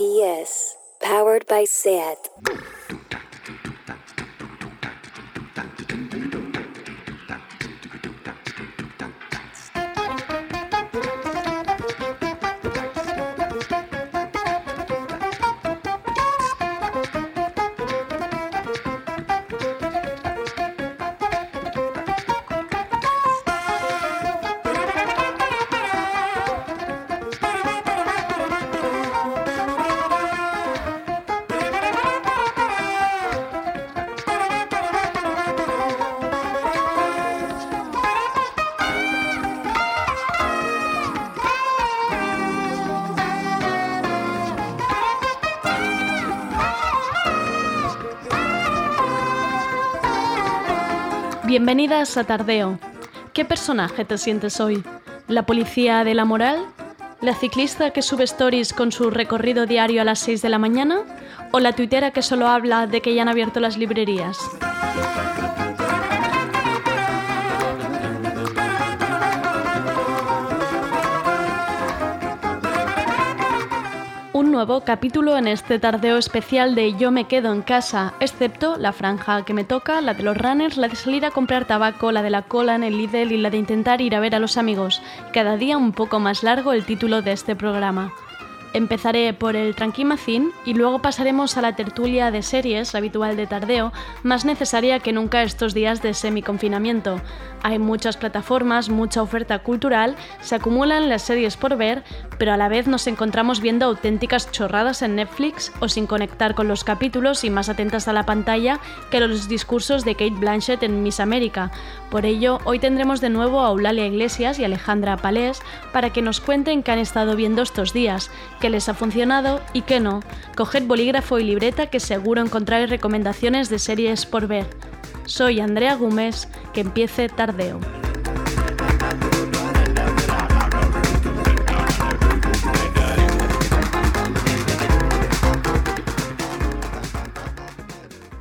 RPS, powered by SAT. Bienvenidas a Tardeo. ¿Qué personaje te sientes hoy? ¿La policía de la moral? ¿La ciclista que sube stories con su recorrido diario a las 6 de la mañana? ¿O la tuitera que solo habla de que ya han abierto las librerías? Nuevo capítulo en este tardeo especial de Yo me quedo en casa, excepto la franja que me toca, la de los runners, la de salir a comprar tabaco, la de la cola en el Lidl y la de intentar ir a ver a los amigos. Cada día un poco más largo el título de este programa. Empezaré por el Tranquimacín y luego pasaremos a la tertulia de series habitual de tardeo, más necesaria que nunca estos días de semi-confinamiento. Hay muchas plataformas, mucha oferta cultural, se acumulan las series por ver, pero a la vez nos encontramos viendo auténticas chorradas en Netflix o sin conectar con los capítulos y más atentas a la pantalla que los discursos de Kate Blanchett en Miss América. Por ello, hoy tendremos de nuevo a Eulalia Iglesias y Alejandra Palés para que nos cuenten qué han estado viendo estos días, qué les ha funcionado y qué no. Coged bolígrafo y libreta que seguro encontráis recomendaciones de series por ver. Soy Andrea Gómez, que empiece tardeo.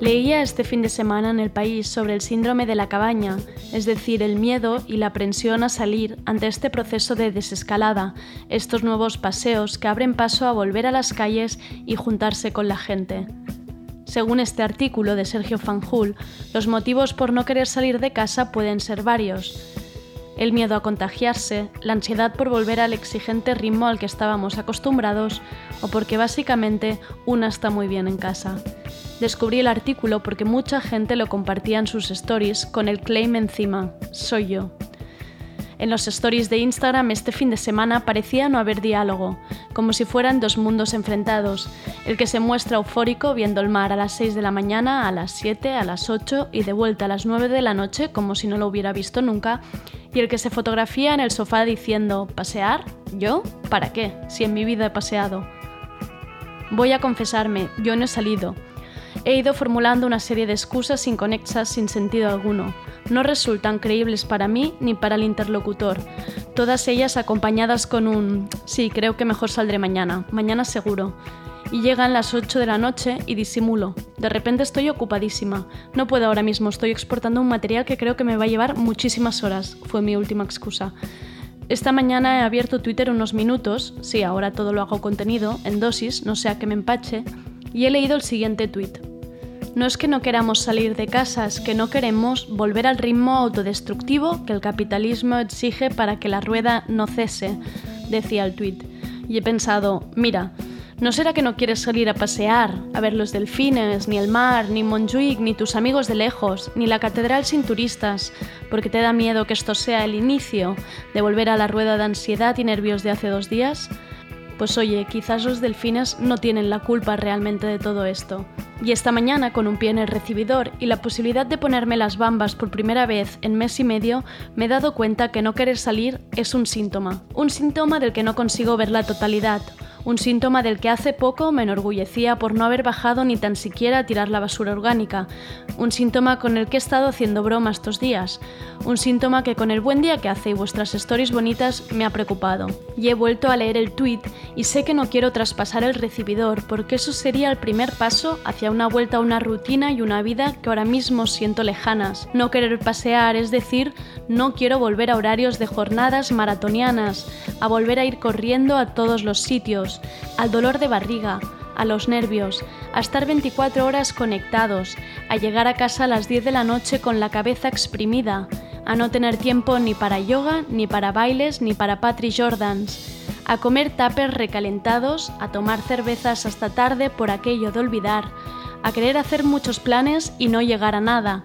Leía este fin de semana en el país sobre el síndrome de la cabaña, es decir, el miedo y la aprensión a salir ante este proceso de desescalada, estos nuevos paseos que abren paso a volver a las calles y juntarse con la gente. Según este artículo de Sergio Fanjul, los motivos por no querer salir de casa pueden ser varios el miedo a contagiarse, la ansiedad por volver al exigente ritmo al que estábamos acostumbrados o porque básicamente una está muy bien en casa. Descubrí el artículo porque mucha gente lo compartía en sus stories con el claim encima, soy yo. En los stories de Instagram este fin de semana parecía no haber diálogo, como si fueran dos mundos enfrentados, el que se muestra eufórico viendo el mar a las 6 de la mañana, a las 7, a las 8 y de vuelta a las 9 de la noche como si no lo hubiera visto nunca, y el que se fotografía en el sofá diciendo, ¿pasear? ¿Yo? ¿Para qué? Si en mi vida he paseado. Voy a confesarme, yo no he salido. He ido formulando una serie de excusas inconexas sin sentido alguno. No resultan creíbles para mí ni para el interlocutor. Todas ellas acompañadas con un sí, creo que mejor saldré mañana, mañana seguro y llegan las 8 de la noche y disimulo. De repente estoy ocupadísima. No puedo ahora mismo, estoy exportando un material que creo que me va a llevar muchísimas horas, fue mi última excusa. Esta mañana he abierto Twitter unos minutos, sí, ahora todo lo hago contenido, en dosis, no sea que me empache, y he leído el siguiente tweet. No es que no queramos salir de casa, es que no queremos volver al ritmo autodestructivo que el capitalismo exige para que la rueda no cese, decía el tweet. Y he pensado, mira, ¿No será que no quieres salir a pasear, a ver los delfines, ni el mar, ni Montjuic, ni tus amigos de lejos, ni la catedral sin turistas, porque te da miedo que esto sea el inicio de volver a la rueda de ansiedad y nervios de hace dos días? Pues oye, quizás los delfines no tienen la culpa realmente de todo esto. Y esta mañana, con un pie en el recibidor y la posibilidad de ponerme las bambas por primera vez en mes y medio, me he dado cuenta que no querer salir es un síntoma. Un síntoma del que no consigo ver la totalidad, un síntoma del que hace poco me enorgullecía por no haber bajado ni tan siquiera a tirar la basura orgánica, un síntoma con el que he estado haciendo broma estos días, un síntoma que con el buen día que hace y vuestras stories bonitas me ha preocupado. Y he vuelto a leer el tweet y sé que no quiero traspasar el recibidor porque eso sería el primer paso hacia una vuelta a una rutina y una vida que ahora mismo siento lejanas. No querer pasear, es decir, no quiero volver a horarios de jornadas maratonianas, a volver a ir corriendo a todos los sitios, al dolor de barriga, a los nervios, a estar 24 horas conectados, a llegar a casa a las 10 de la noche con la cabeza exprimida, a no tener tiempo ni para yoga, ni para bailes, ni para Patrick Jordans, a comer tapers recalentados, a tomar cervezas hasta tarde por aquello de olvidar, a querer hacer muchos planes y no llegar a nada,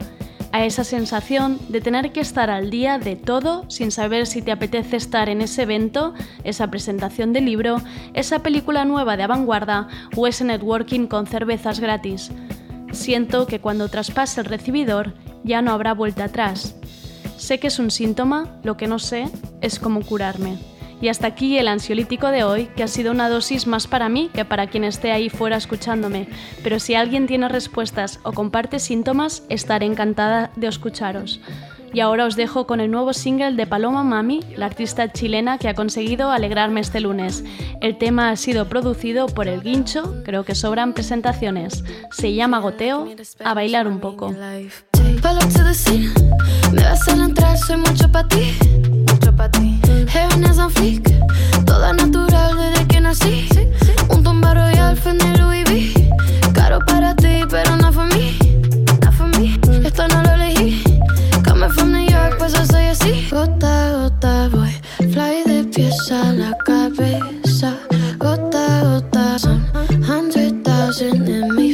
a esa sensación de tener que estar al día de todo sin saber si te apetece estar en ese evento, esa presentación de libro, esa película nueva de avanguardia o ese networking con cervezas gratis. Siento que cuando traspase el recibidor ya no habrá vuelta atrás. Sé que es un síntoma, lo que no sé es cómo curarme. Y hasta aquí el ansiolítico de hoy, que ha sido una dosis más para mí que para quien esté ahí fuera escuchándome. Pero si alguien tiene respuestas o comparte síntomas, estaré encantada de escucharos. Y ahora os dejo con el nuevo single de Paloma Mami, la artista chilena que ha conseguido alegrarme este lunes. El tema ha sido producido por El Guincho, creo que sobran presentaciones. Se llama Goteo, a bailar un poco. Heaven es un flick, toda natural desde que nací. Un tumba royal, Fendi Louis V. Caro para ti, pero no fue mí. No fue mí, esto no lo elegí. Come from New York, pues yo soy así. Gota, gota, voy. Fly de pies a la cabeza. Gota, gota, son hundred thousand en mis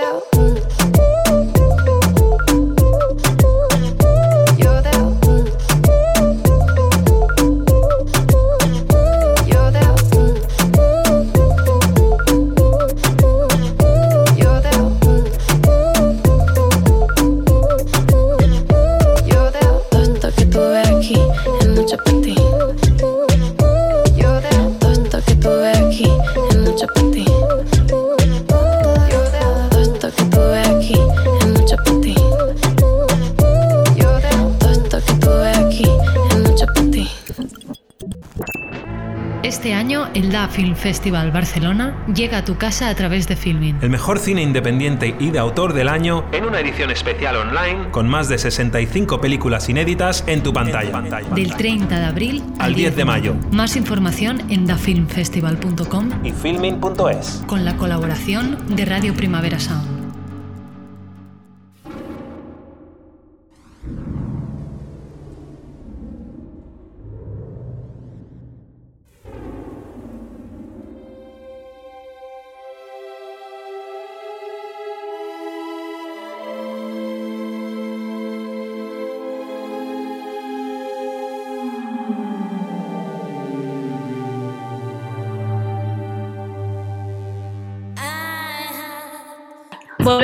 Yo de Film Festival Barcelona llega a tu casa a través de Filmin. El mejor cine independiente y de autor del año en una edición especial online con más de 65 películas inéditas en tu pantalla. Del 30 de abril Al 10 de mayo. Más información en dafilmfestival.com Y filming.es. con la colaboración de Radio Primavera Sound.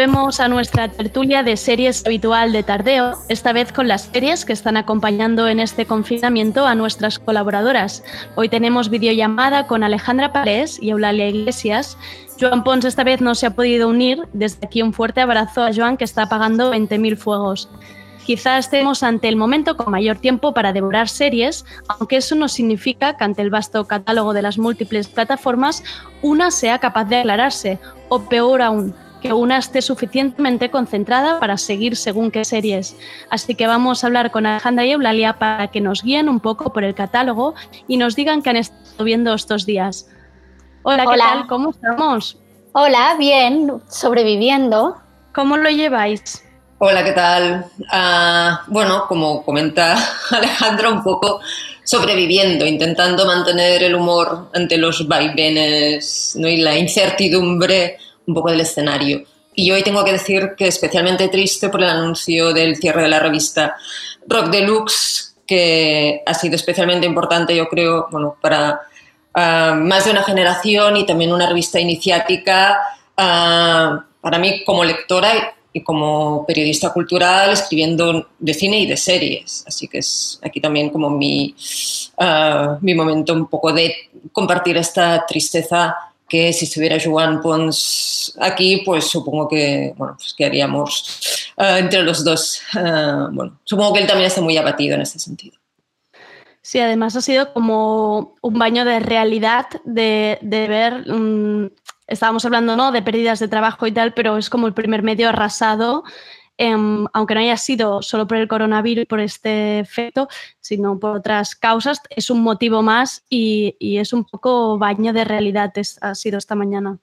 Volvemos a nuestra tertulia de series habitual de tardeo, esta vez con las series que están acompañando en este confinamiento a nuestras colaboradoras. Hoy tenemos videollamada con Alejandra Párez y Eulalia Iglesias. Joan Pons esta vez no se ha podido unir. Desde aquí un fuerte abrazo a Joan que está apagando 20.000 fuegos. Quizá estemos ante el momento con mayor tiempo para devorar series, aunque eso no significa que ante el vasto catálogo de las múltiples plataformas una sea capaz de aclararse, o peor aún, que una esté suficientemente concentrada para seguir según qué series. Así que vamos a hablar con Alejandra y Eulalia para que nos guíen un poco por el catálogo y nos digan qué han estado viendo estos días. Hola, ¿qué tal? ¿Cómo estamos? Hola, bien, sobreviviendo. ¿Cómo lo lleváis? Hola, ¿qué tal? Ah, bueno, como comenta Alejandra, un poco sobreviviendo, intentando mantener el humor ante los vaivenes ¿no? y la incertidumbre un poco del escenario. Y hoy tengo que decir que especialmente triste por el anuncio del cierre de la revista Rock Deluxe, que ha sido especialmente importante, yo creo, bueno, para ah, más de una generación y también una revista iniciática ah, para mí como lectora y como periodista cultural, escribiendo de cine y de series. Así que es aquí también como mi, ah, mi momento un poco de compartir esta tristeza que si estuviera Joan Pons aquí, pues supongo que, bueno, pues que haríamos uh, entre los dos. Uh, bueno, supongo que él también está muy abatido en ese sentido. Sí, además ha sido como un baño de realidad de, de ver, um, estábamos hablando ¿no? de pérdidas de trabajo y tal, pero es como el primer medio arrasado Em, aunque no haya sido solo por el coronavirus y por este efecto, sino por otras causas, es un motivo más y, es un poco baño de realidad, ha sido esta mañana.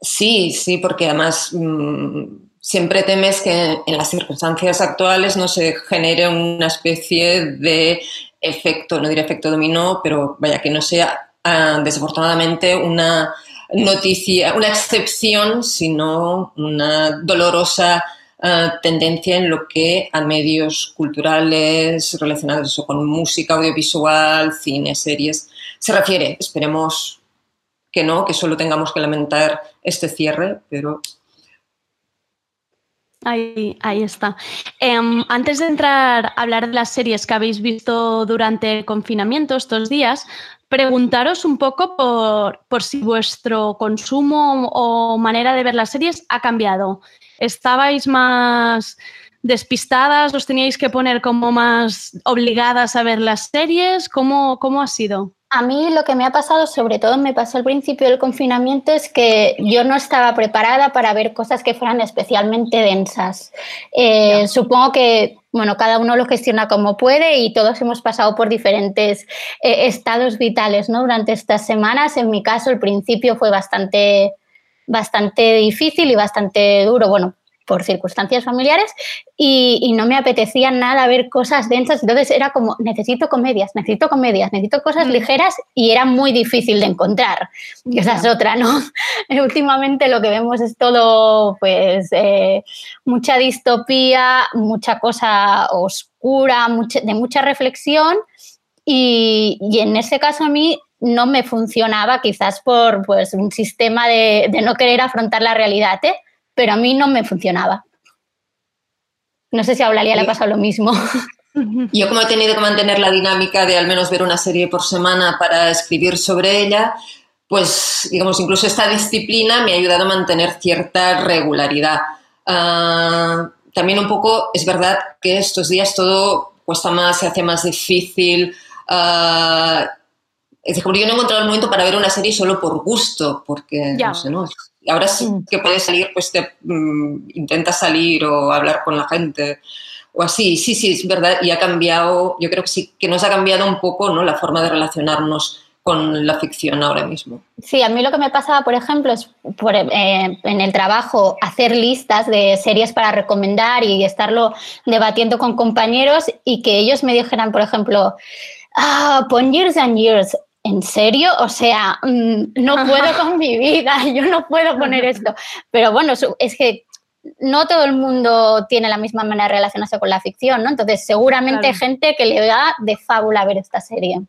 Sí, sí, porque además mm, siempre temes que en las circunstancias actuales no se genere una especie de efecto, no diré efecto dominó, pero vaya, que no sea ah, desafortunadamente una noticia, una excepción, sino una dolorosa eh, tendencia en lo que a medios culturales relacionados con música, audiovisual, cine, series se refiere. Esperemos que no, que solo tengamos que lamentar este cierre, pero Ahí, ahí, está. Em, antes de entrar a hablar de las series que habéis visto durante el confinamiento estos días, preguntaros un poco por, si vuestro consumo o manera de ver las series ha cambiado. ¿Estabais más despistadas? ¿Os teníais que poner como más obligadas a ver las series? ¿Cómo, cómo ha sido? A mí lo que me ha pasado, sobre todo me pasó al principio del confinamiento, es que yo no estaba preparada para ver cosas que fueran especialmente densas. Eh, supongo que, bueno, cada uno lo gestiona como puede y todos hemos pasado por diferentes eh, estados vitales, ¿no? Durante estas semanas, en mi caso, el principio fue bastante bastante difícil y bastante duro. Bueno, por circunstancias familiares y, no me apetecía nada ver cosas densas. Entonces era como, necesito comedias, necesito comedias, necesito cosas mm. ligeras y era muy difícil de encontrar. Y esa es otra, ¿no? Últimamente lo que vemos es todo, pues, eh, mucha distopía, mucha cosa oscura, de mucha reflexión. Y, en ese caso a mí no me funcionaba, quizás por pues, un sistema de, de no querer afrontar la realidad. ¿eh? Pero a mí no me funcionaba. No sé si a Eulalia le ha pasado lo mismo. Yo como he tenido que mantener la dinámica de al menos ver una serie por semana para escribir sobre ella, pues digamos, incluso esta disciplina me ha ayudado a mantener cierta regularidad. Ah, también un poco, es verdad que estos días todo cuesta más, se hace más difícil. Uh, es decir, yo no he encontrado el momento para ver una serie solo por gusto, porque no sé, ¿no? Ahora sí mm. que puedes salir, pues te mm, intenta salir o hablar con la gente o así. Sí, sí, es verdad, y ha cambiado, yo creo que sí, que nos ha cambiado un poco ¿no? la forma de relacionarnos con la ficción ahora mismo. Sí, a mí lo que me pasaba, por ejemplo, es por, eh, en el trabajo hacer listas de series para recomendar y estarlo debatiendo con compañeros y que ellos me dijeran, por ejemplo, ah, pon Years and Years, ¿en serio? O sea, mm, no puedo con mi vida, yo no puedo poner esto. Pero bueno, es que no todo el mundo tiene la misma manera de relacionarse con la ficción, ¿no? Entonces, seguramente hay gente que le da de fábula ver esta serie.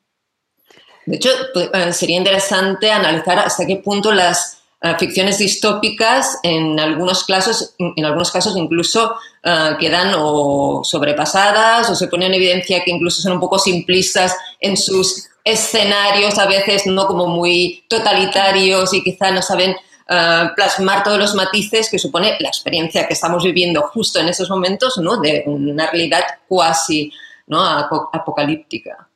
De hecho, pues, sería interesante analizar hasta qué punto las eh, ficciones distópicas en algunos casos, en algunos casos incluso eh, quedan o sobrepasadas o se pone en evidencia que incluso son un poco simplistas en sus escenarios, a veces no como muy totalitarios y quizá no saben eh, plasmar todos los matices que supone la experiencia que estamos viviendo justo en esos momentos, ¿no? De una realidad cuasi ¿no? apocalíptica.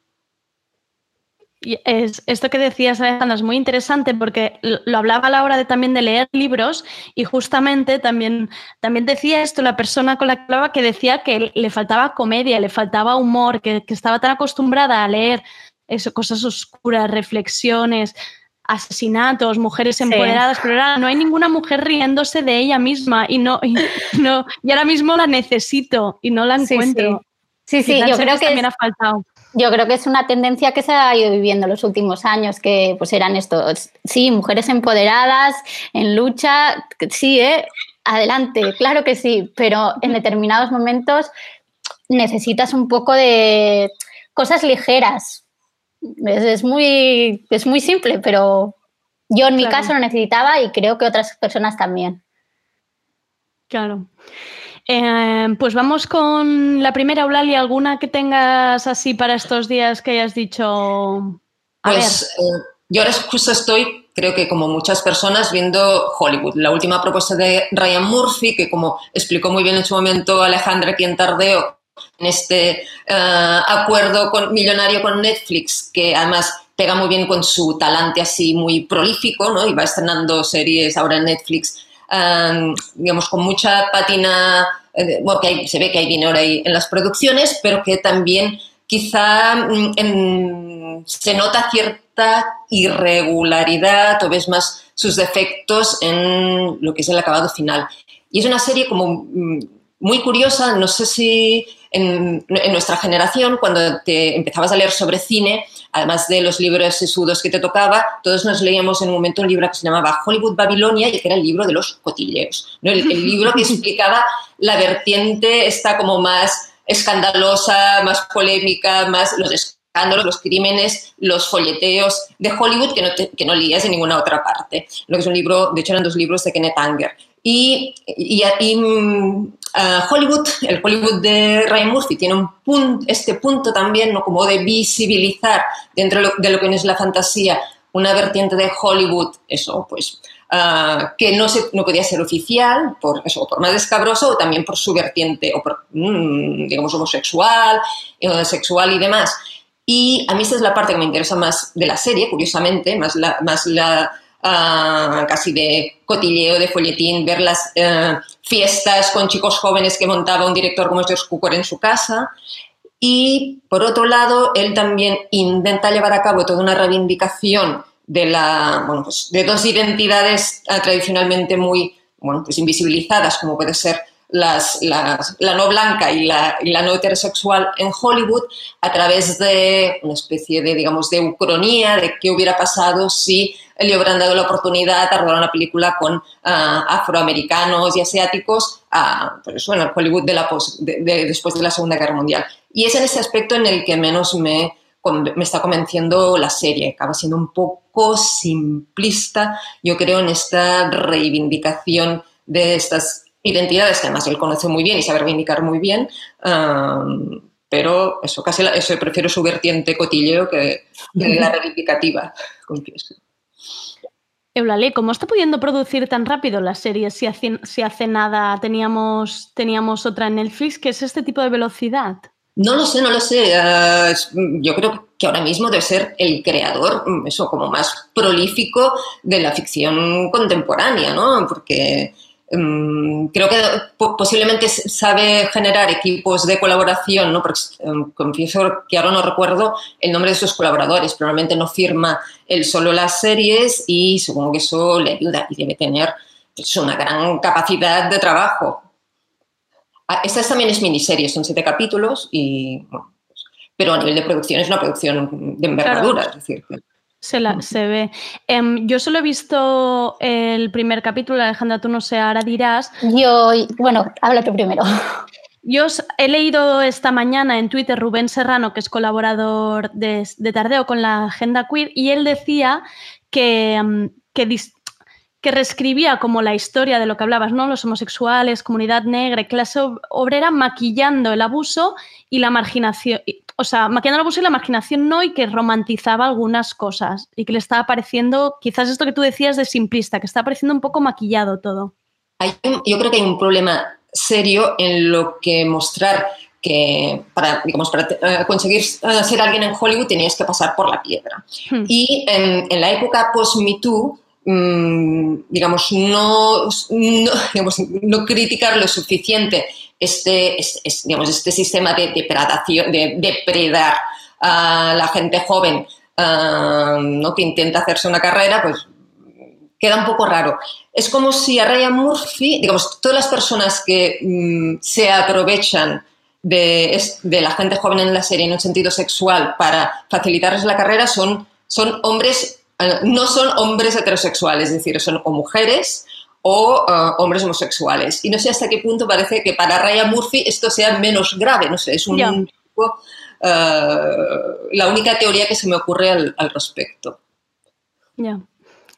Es, esto que decías, Alejandra, es muy interesante porque lo hablaba a la hora de, también de leer libros y justamente también, también decía esto la persona con la que hablaba que decía que le faltaba comedia, le faltaba humor, que, estaba tan acostumbrada a leer eso, cosas oscuras, reflexiones, asesinatos, mujeres empoderadas, pero ahora no hay ninguna mujer riéndose de ella misma y no, y, no, y ahora mismo la necesito y no la encuentro. Sí, sí, yo creo que también ha faltado. Yo creo que es una tendencia que se ha ido viviendo los últimos años, que pues eran estos, sí, mujeres empoderadas, en lucha, sí, ¿eh? adelante, claro que sí, pero en determinados momentos necesitas un poco de cosas ligeras, es, muy, es muy simple, pero yo en mi caso lo necesitaba y creo que otras personas también. Claro. Eh, pues vamos con la primera, Eulalia, ¿alguna que tengas así para estos días que hayas dicho? pues eh, yo ahora justo estoy, creo que como muchas personas, viendo Hollywood, la última propuesta de Ryan Murphy, que como explicó muy bien en su momento Alejandra aquí en Tardeo, en este eh, acuerdo millonario con Netflix, que además pega muy bien con su talante así muy prolífico, ¿no? Y va estrenando series ahora en Netflix, eh, digamos, con mucha patina, eh, bueno, que se ve que hay dinero ahí en las producciones, pero que también quizá mm, se nota cierta irregularidad o ves más sus defectos en lo que es el acabado final. Y es una serie como mm, muy curiosa, no sé si en, nuestra generación, cuando te empezabas a leer sobre cine, además de los libros sesudos que te tocaba, todos nos leíamos en un momento un libro que se llamaba Hollywood Babilonia y que era el libro de los cotilleos, ¿no? el, libro que explicaba la vertiente esta como más escandalosa, más polémica, más los escándalos, los crímenes, los folleteos de Hollywood que no, que no leías en ninguna otra parte. Lo que es un libro, de hecho eran dos libros de Kenneth Anger. Y, y, y mm, Hollywood, el Hollywood de Ryan Murphy, tiene un punto, este punto también ¿no? como de visibilizar dentro de lo que es la fantasía una vertiente de Hollywood, eso, pues, uh, que no, se, no podía ser oficial, por eso, por más escabroso, o también por su vertiente, o por, mm, digamos, homosexual, eh, sexual y demás. Y a mí esta es la parte que me interesa más de la serie, curiosamente, más la, más la Ah, casi de cotilleo, de folletín, ver las eh, fiestas con chicos jóvenes que montaba un director como George Cukor en su casa. Y por otro lado, él también intenta llevar a cabo toda una reivindicación de, la, pues de dos identidades ah, tradicionalmente muy bueno, pues invisibilizadas, como puede ser las, la no blanca y la, no heterosexual en Hollywood a través de una especie de, digamos, de ucronía de qué hubiera pasado si le hubieran dado la oportunidad de rodar una película con ah, afroamericanos y asiáticos a, pues, bueno, Hollywood de después de la Segunda Guerra Mundial. Y es en ese aspecto en el que menos me, me está convenciendo la serie. Acaba siendo un poco simplista, yo creo, en esta reivindicación de estas identidades que además él conoce muy bien y sabe reivindicar muy bien. pero eso, casi eso, prefiero su vertiente cotilleo que, que la reivindicativa. Eulalie, ¿cómo está pudiendo producir tan rápido las series si hace, si hace nada teníamos, teníamos otra en Netflix? ¿Qué es este tipo de velocidad? No lo sé, no lo sé. Ah, yo creo que ahora mismo debe ser el creador, mm, eso, como más prolífico de la ficción contemporánea, ¿no? Porque Em, creo que posiblemente sabe generar equipos de colaboración, ¿no? Porque, em, confieso que ahora no recuerdo el nombre de sus colaboradores, probablemente no firma él solo las series y supongo que eso le ayuda y debe tener pues, una gran capacidad de trabajo. Ah, esta también es miniserie, son siete capítulos y, pues, pero a nivel de producción es una producción de envergadura, es decir, se, la, se ve. Em, yo solo he visto el primer capítulo, Alejandra, tú no sé, ahora dirás. Yo, bueno, háblate primero. Yo he leído esta mañana en Twitter Rubén Serrano, que es colaborador de, Tardeo con la Agenda Queer, y él decía que, em, que, que reescribía como la historia de lo que hablabas, ¿no? Los homosexuales, comunidad negra, clase obrera, maquillando el abuso y la marginación, o sea, maquillando el abuso y la marginación no, y que romantizaba algunas cosas y que le estaba pareciendo, quizás esto que tú decías de simplista, que está pareciendo un poco maquillado todo. yo creo que hay un problema serio en lo que mostrar que para, digamos, para eh, conseguir eh, ser alguien en Hollywood tenías que pasar por la piedra. Hmm. Y en, la época mm, digamos, no, no, criticar lo suficiente este, digamos, este sistema de depredación, de depredar a la gente joven eh, ¿no? que intenta hacerse una carrera, pues queda un poco raro. Es como si a Ryan Murphy, digamos, todas las personas que mm, se aprovechan de, de, la gente joven en la serie en un sentido sexual para facilitarles la carrera son, son hombres, no son hombres heterosexuales, es decir, son o mujeres o eh, hombres homosexuales. Y no sé hasta qué punto parece que para Ryan Murphy esto sea menos grave, no sé, es un poco, eh, la única teoría que se me ocurre al, al respecto. Ya.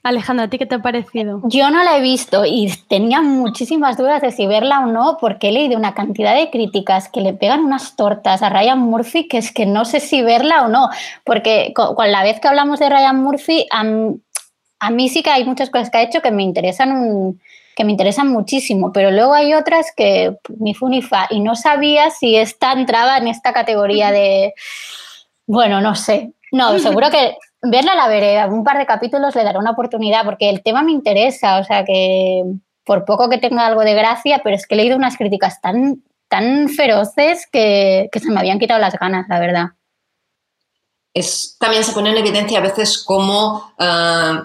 Alejandra, ¿a ti qué te ha parecido? Yo no la he visto y tenía muchísimas dudas de si verla o no, porque he leído una cantidad de críticas que le pegan unas tortas a Ryan Murphy que es que no sé si verla o no, porque con la vez que hablamos de Ryan Murphy, a, mí sí que hay muchas cosas que ha hecho que me interesan que me interesan muchísimo, pero luego hay otras que ni fu ni fa y no sabía si esta entraba en esta categoría de bueno, no sé. No, seguro que verla la veré, un par de capítulos le daré una oportunidad porque el tema me interesa, o sea que por poco que tenga algo de gracia, pero es que he leído unas críticas tan, tan feroces que, se me habían quitado las ganas, la verdad. Es, también se pone en evidencia a veces como, ah,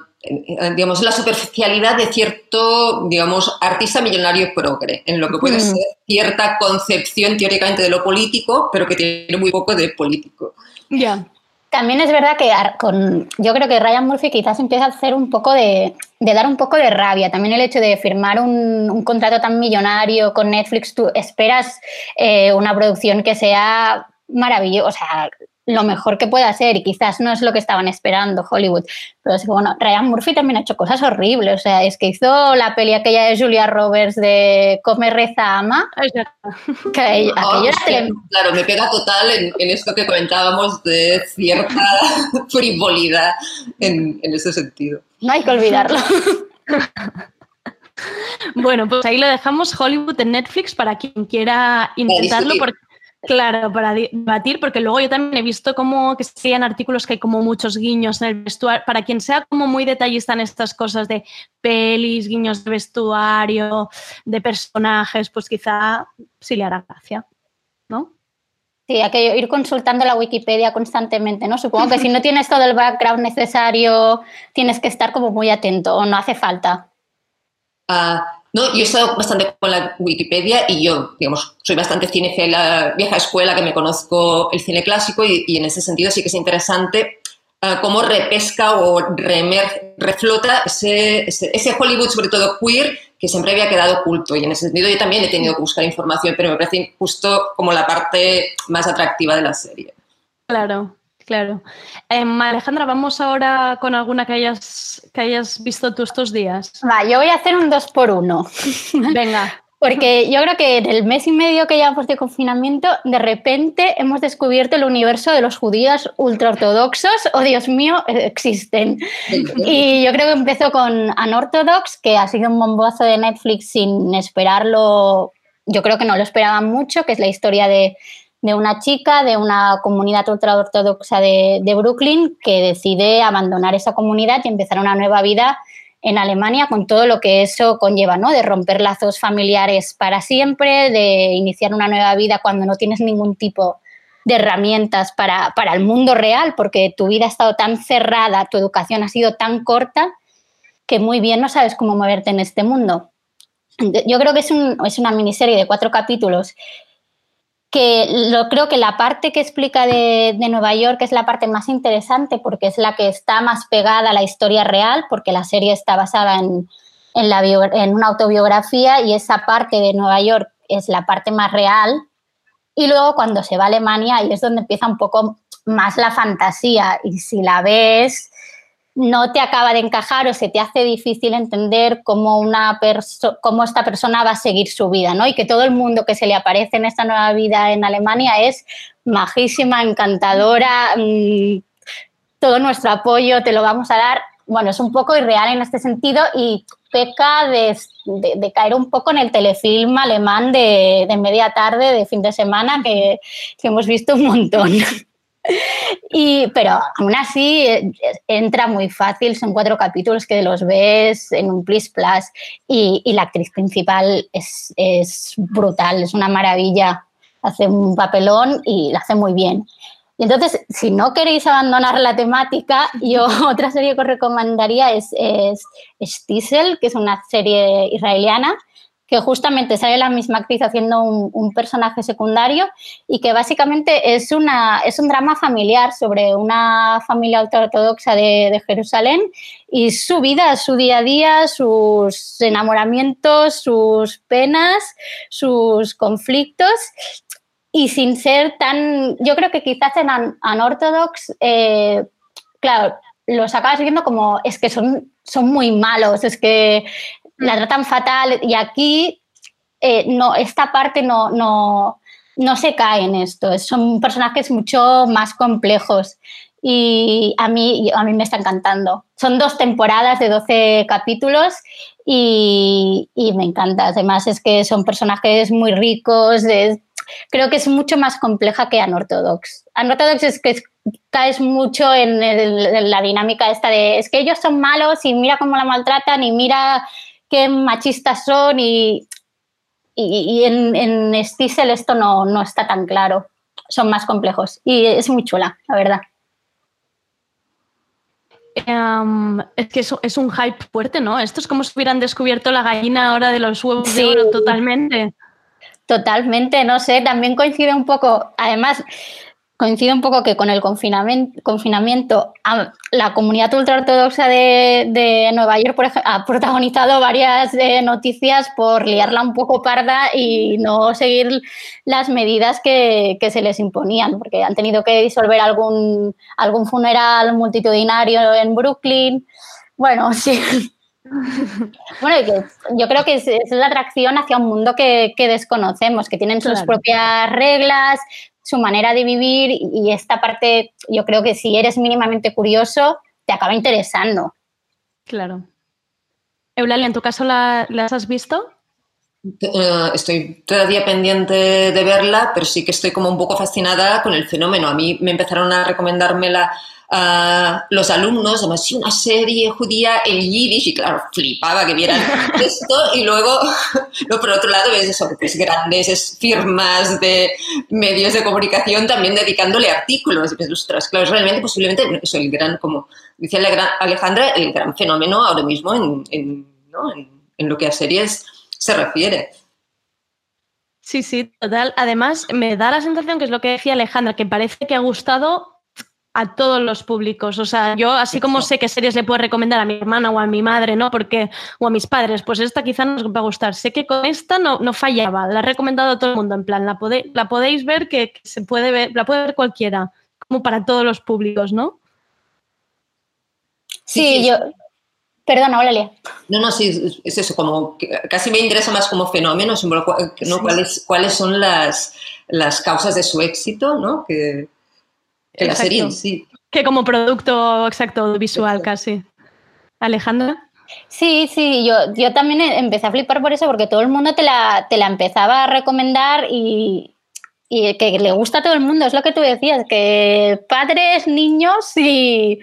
digamos, la superficialidad de cierto, digamos, artista millonario progre, en lo que puede mm. ser cierta concepción teóricamente de lo político, pero que tiene muy poco de político. Ya. También es verdad que con, yo creo que Ryan Murphy quizás empieza a hacer un poco de, de dar un poco de rabia. También el hecho de firmar un, un contrato tan millonario con Netflix, tú esperas eh, una producción que sea maravillosa, o sea, lo mejor que pueda ser y quizás no es lo que estaban esperando Hollywood. Pero es que, bueno, Ryan Murphy también ha hecho cosas horribles. O sea, es que hizo la peli aquella de Julia Roberts de Come, Reza, Ama. Que Claro, me pega total en, esto que comentábamos de cierta frivolidad en, en ese sentido. No hay que olvidarlo. Bueno, pues ahí lo dejamos Hollywood en Netflix para quien quiera intentarlo, porque Claro, para debatir, porque luego yo también he visto como que sean artículos que hay como muchos guiños en el vestuario, para quien sea como muy detallista en estas cosas de pelis, guiños de vestuario, de personajes, pues quizá sí le hará gracia, ¿no? Sí, hay que ir consultando la Wikipedia constantemente, ¿no? Supongo que si no tienes todo el background necesario, tienes que estar como muy atento o no hace falta. Ah, no, yo he estado bastante con la Wikipedia y yo, digamos, soy bastante cinefila, vieja escuela, que me conozco el cine clásico y, en ese sentido sí que es interesante uh, cómo repesca o remer, reflota ese, ese, Hollywood, sobre todo queer, que siempre había quedado oculto. Y en ese sentido yo también he tenido que buscar información, pero me parece justo como la parte más atractiva de la serie. Claro, Claro. Em, Alejandra, vamos ahora con alguna que hayas, que hayas visto tú estos días. Va, yo voy a hacer un dos por uno. Venga. Porque yo creo que en el mes y medio que llevamos de confinamiento, de repente hemos descubierto el universo de los judíos ultraortodoxos. Oh, Dios mío, existen. Y yo creo que empezó con Unorthodox, que ha sido un bombazo de Netflix sin esperarlo. Yo creo que no lo esperaban mucho, que es la historia de de una chica de una comunidad ultraortodoxa de, de Brooklyn que decide abandonar esa comunidad y empezar una nueva vida en Alemania con todo lo que eso conlleva, ¿no? De romper lazos familiares para siempre, de iniciar una nueva vida cuando no tienes ningún tipo de herramientas para, para, el mundo real, porque tu vida ha estado tan cerrada, tu educación ha sido tan corta, que muy bien no sabes cómo moverte en este mundo. Yo creo que es, un, es una miniserie de cuatro capítulos que lo, creo que la parte que explica de, Nueva York es la parte más interesante porque es la que está más pegada a la historia real, porque la serie está basada en, en, una autobiografía y esa parte de Nueva York es la parte más real. Y luego cuando se va a Alemania ahí es donde empieza un poco más la fantasía y si la ves no te acaba de encajar o se te hace difícil entender cómo, una cómo esta persona va a seguir su vida, ¿no? Y que todo el mundo que se le aparece en esta nueva vida en Alemania es majísima, encantadora, mm, todo nuestro apoyo te lo vamos a dar. Bueno, es un poco irreal en este sentido y peca de, caer un poco en el telefilm alemán de, media tarde, de fin de semana, que, que hemos visto un montón. Y, pero aún así eh, entra muy fácil, son cuatro capítulos que los ves en un Plus Plus y, y la actriz principal es, es, brutal, es una maravilla, hace un papelón y la hace muy bien. Y entonces, si no queréis abandonar la temática, yo otra serie que os recomendaría es, es Stiesel, que es una serie israeliana que justamente sale la misma actriz haciendo un, personaje secundario y que básicamente es, una, es un drama familiar sobre una familia ortodoxa de, Jerusalén y su vida, su día a día, sus enamoramientos, sus penas, sus conflictos. Y sin ser tan, yo creo que quizás en Unorthodox, eh, claro, los acabas viendo como es que son, son muy malos, es que la tratan fatal y aquí eh, no, esta parte no, no, no se cae en esto. Son personajes mucho más complejos y a mí, a mí me está encantando. Son dos temporadas de 12 capítulos y, y me encanta. Además es que son personajes muy ricos. creo que es mucho más compleja que Anorthodox. Anorthodox es que caes mucho en, en, la dinámica esta de es que ellos son malos y mira cómo la maltratan y mira qué machistas son y, y, en, en esto no, no está tan claro, son más complejos y es muy chula, la verdad. Em, es que es, es, un hype fuerte, ¿no? Esto es como si hubieran descubierto la gallina ahora de los huevos de oro totalmente. Totalmente, no sé, también coincide un poco, además, coincide un poco que con el confinamiento, confinamiento la comunidad ultraortodoxa de, de Nueva York por ejemplo, ha protagonizado varias eh, noticias por liarla un poco parda y no seguir las medidas que, que, se les imponían, porque han tenido que disolver algún, algún funeral multitudinario en Brooklyn. Bueno, sí. Bueno, yo creo que es, la atracción hacia un mundo que, que desconocemos, que tienen sus propias reglas, su manera de vivir y esta parte, yo creo que si eres mínimamente curioso, te acaba interesando. Claro. Eulalia, ¿en tu caso la, las has visto? Uh, estoy todavía pendiente de verla, pero sí que estoy como un poco fascinada con el fenómeno. A mí me empezaron a recomendármela los alumnos, además, sí, una serie judía en yiddish, y claro, flipaba que vieran esto, y luego, por otro lado, ves eso, pues, grandes firmas de medios de comunicación también dedicándole artículos, y pues, ostras, claro, realmente posiblemente es el gran, como dice Alejandra, el gran fenómeno ahora mismo en, en, ¿no? en, en lo que a series se refiere. Sí, sí, total. Además, me da la sensación que es lo que decía Alejandra, que parece que ha gustado a todos los públicos. O sea, yo así como sé qué series le puedo recomendar a mi hermana o a mi madre, ¿no? Porque, o a mis padres, pues esta quizá nos va a gustar. Sé que con esta no, no fallaba, la he recomendado a todo el mundo, en plan, la, la podéis ver que, se puede ver, la puede ver cualquiera, como para todos los públicos, ¿no? Sí, yo... Perdona, Aurelia. No, no, sí, es eso, como casi me interesa más como fenómeno, ¿no? ¿Cuáles, ¿Cuáles son las, las causas de su éxito, ¿no? Que, que la serie sí. Que como producto exacto visual casi. Alejandra. Sí, sí, yo, yo también empecé a flipar por eso porque todo el mundo te la, te la empezaba a recomendar y, y, que le gusta a todo el mundo, es lo que tú decías, que padres, niños y...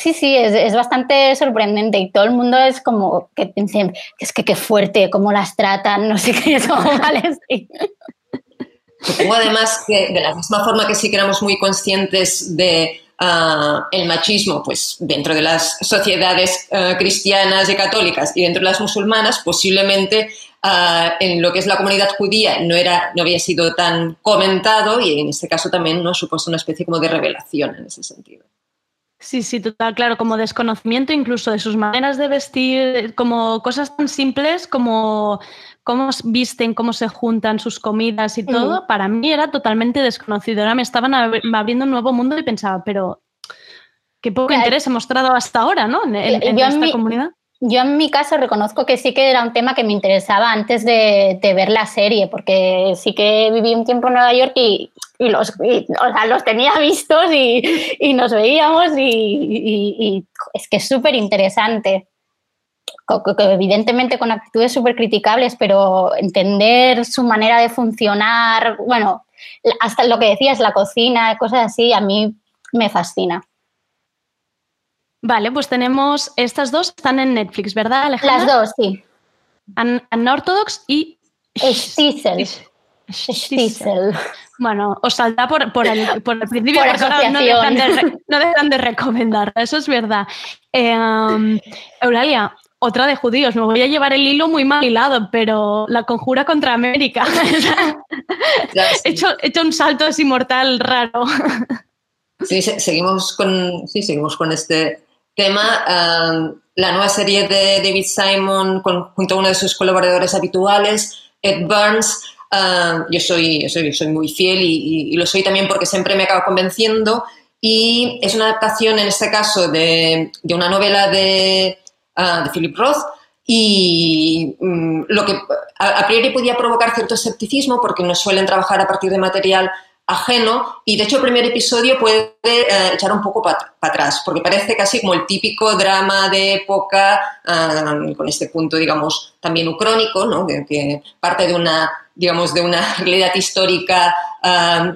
sí, sí, es, es, bastante sorprendente y todo el mundo es como que piensen, es que qué fuerte, cómo las tratan, no sé qué, eso, ¿vale? Sí. Supongo además que de la misma forma que sí que éramos muy conscientes de uh, el machismo, pues dentro de las sociedades uh, cristianas y católicas y dentro de las musulmanas, posiblemente uh, en lo que es la comunidad judía no, era, no había sido tan comentado y en este caso también nos supuso una especie como de revelación en ese sentido. Sí, sí, total, claro, como desconocimiento incluso de sus maneras de vestir, como cosas tan simples como cómo visten, cómo se juntan sus comidas y todo, para mí era totalmente desconocido. Ahora me estaban abriendo un nuevo mundo y pensaba, pero qué poco interés he mostrado hasta ahora, ¿no? En, esta comunidad. Yo en mi caso reconozco que sí que era un tema que me interesaba antes de, ver la serie, porque sí que viví un tiempo en Nueva York y, los, los tenía vistos y, nos veíamos y, es que es súper interesante. Evidentemente con actitudes súper criticables, pero entender su manera de funcionar, bueno, hasta lo que decías, la cocina, cosas así, a mí me fascina. Vale, pues tenemos estas dos, están en Netflix, ¿verdad, Alejandra? Las dos, sí. Unorthodox y Stiesel. Stiesel. Bueno, os salta por, por, el, por el principio, por no, dejan de, no dejan de recomendar, eso es verdad. Eh, Eulalia, otra de judíos, me voy a llevar el hilo muy mal hilado, pero la conjura contra América. he, hecho, he hecho un salto así mortal raro. Sí, seguimos con, sí, seguimos con este tema. la nueva serie de David Simon junto a uno de sus colaboradores habituales, Ed Burns. yo, soy, soy, soy, muy fiel y, lo soy también porque siempre me acabo convenciendo. Y es una adaptación, en este caso, de, de una novela de, de Philip Roth. Y mm, lo que a, priori podía provocar cierto escepticismo porque no suelen trabajar a partir de material ajeno y de hecho el primer episodio puede eh, echar un poco para atrás porque parece casi como el típico drama de época eh, con este punto digamos también ucrónico ¿no? que, parte de una digamos de una realidad histórica eh,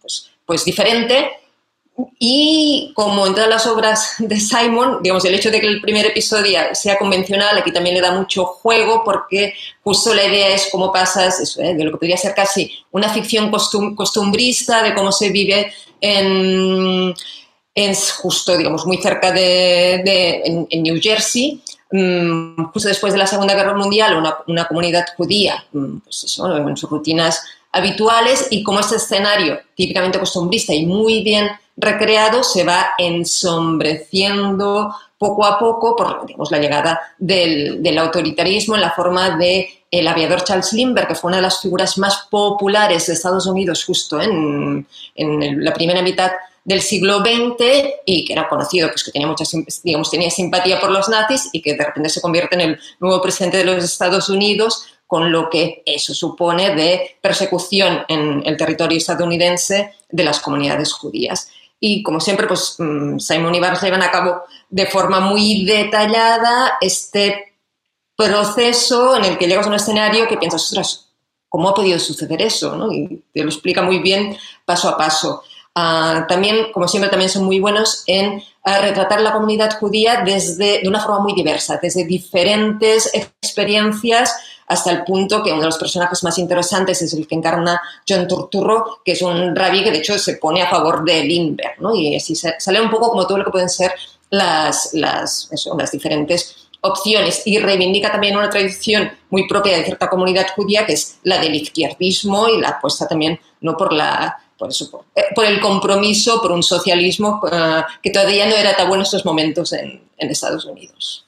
pues, pues diferente y como en todas las obras de Simon, digamos, el hecho de que el primer episodio sea convencional, aquí también le da mucho juego porque justo la idea es cómo pasas ¿eh? de lo que podría ser casi una ficción costumbrista, de cómo se vive en, justo, digamos, muy cerca de, en, New Jersey, mm, justo después de la Segunda Guerra Mundial, una, comunidad judía, mm, pues eso, en sus rutinas habituales y como este escenario típicamente costumbrista y muy bien recreado se va ensombreciendo poco a poco por digamos, la llegada del, autoritarismo en la forma de el aviador Charles Lindbergh, que fue una de las figuras más populares de Estados Unidos justo en, la primera mitad del siglo XX y que era conocido, pues que tenía mucha, digamos, tenía simpatía por los nazis y que de repente se convierte en el nuevo presidente de los Estados Unidos con lo que eso supone de persecución en el territorio estadounidense de las comunidades judías. Y como siempre, pues mm, Simon y Barnes llevan a cabo de forma muy detallada este proceso en el que llegas a un escenario que piensas, ostras, ¿cómo ha podido suceder eso? Y te lo explica muy bien paso a paso. Ah, también, como siempre, también son muy buenos en ah, retratar la comunidad judía desde, de una forma muy diversa, desde diferentes experiencias hasta el punto que uno de los personajes más interesantes es el que encarna John Turturro, que es un rabí que de hecho se pone a favor de Lindbergh, ¿no? Y así sale un poco como todo lo que pueden ser las, las, las diferentes opciones y reivindica también una tradición muy propia de cierta comunidad judía, que es la del izquierdismo y la apuesta también no por la por, eh, el compromiso, por un socialismo eh, que todavía no era tan bueno en estos momentos en, en Estados Unidos.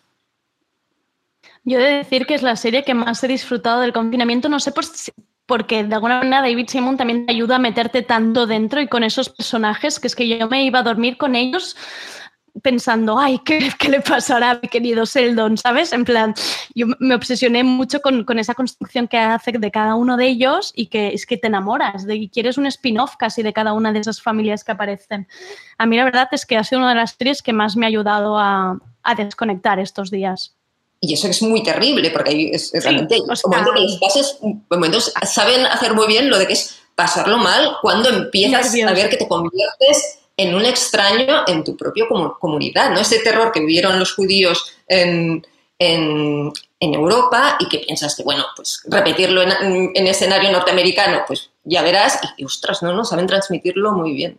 Yo he de decir que es la serie que más he disfrutado del confinamiento, no sé por porque de alguna manera David Simon también te ayuda a meterte tanto dentro y con esos personajes que es que yo me iba a dormir con ellos pensando, ay, ¿qué, le pasará a mi querido Sheldon? ¿Sabes? En plan, yo me obsesioné mucho con, esa construcción que hace de cada uno de ellos y que es que te enamoras, de, quieres un spin-off casi de cada una de esas familias que aparecen. A mí la verdad es que ha sido una de las series que más me ha ayudado a desconectar estos días. Y eso es muy terrible, porque es, realmente momentos saben hacer muy bien lo de que es pasarlo mal cuando empiezas a ver que te conviertes en un extraño en tu propia comunidad, ¿no? Ese terror que vivieron los judíos en, en, en Europa y que piensas que, bueno, pues repetirlo en, en, escenario norteamericano, pues ya verás, y, y ostras, no, no, saben transmitirlo muy bien.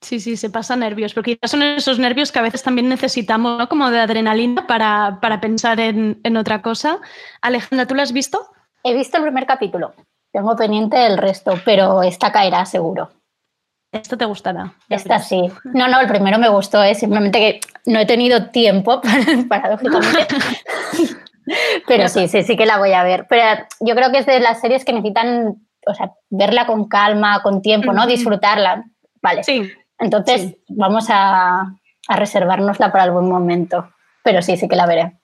Sí, sí, se pasa nervios, pero quizás son esos nervios que a veces también necesitamos, ¿no? Como de adrenalina para, pensar en, otra cosa. Alejandra, ¿tú lo has visto? He visto el primer capítulo. Tengo pendiente el resto, pero esta caerá seguro. Esto te gustará. Esta sí. No, no, el primero me gustó, es ¿eh? simplemente que no he tenido tiempo, paradójicamente. pero sí, sí, sí que la voy a ver. Pero yo creo que es de las series que necesitan, o sea, verla con calma, con tiempo, ¿no? Disfrutarla. Vale. Sí Entonces, vamos a, a reservárnosla para algún momento. Pero sí, sí que la veré.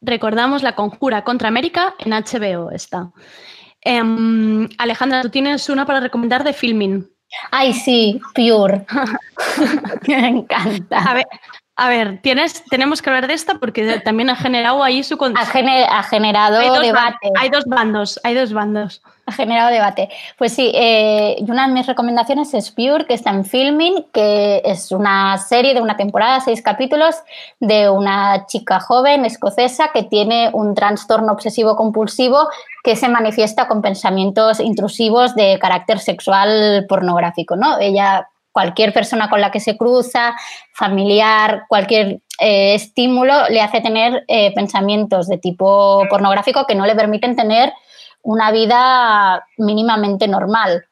Recordamos la conjura contra América en HBO está. Em, Alejandra, tú tienes una para recomendar de filming. Ay, sí, Pure. Me encanta. A ver, a ver, tienes, tenemos que hablar de esta porque también ha generado ahí su... Ha, ha generado debate. Hay dos bandos, hay dos bandos. Ha generado debate. Pues sí, eh, una de mis recomendaciones es Pure, que está en Filming, que es una serie de una temporada, seis capítulos, de una chica joven escocesa que tiene un trastorno obsesivo compulsivo que se manifiesta con pensamientos intrusivos de carácter sexual pornográfico. ¿no? Ella cualquier persona con la que se cruza, familiar, cualquier eh, estímulo le hace tener eh, pensamientos de tipo pornográfico que no le permiten tener una vida mínimamente normal.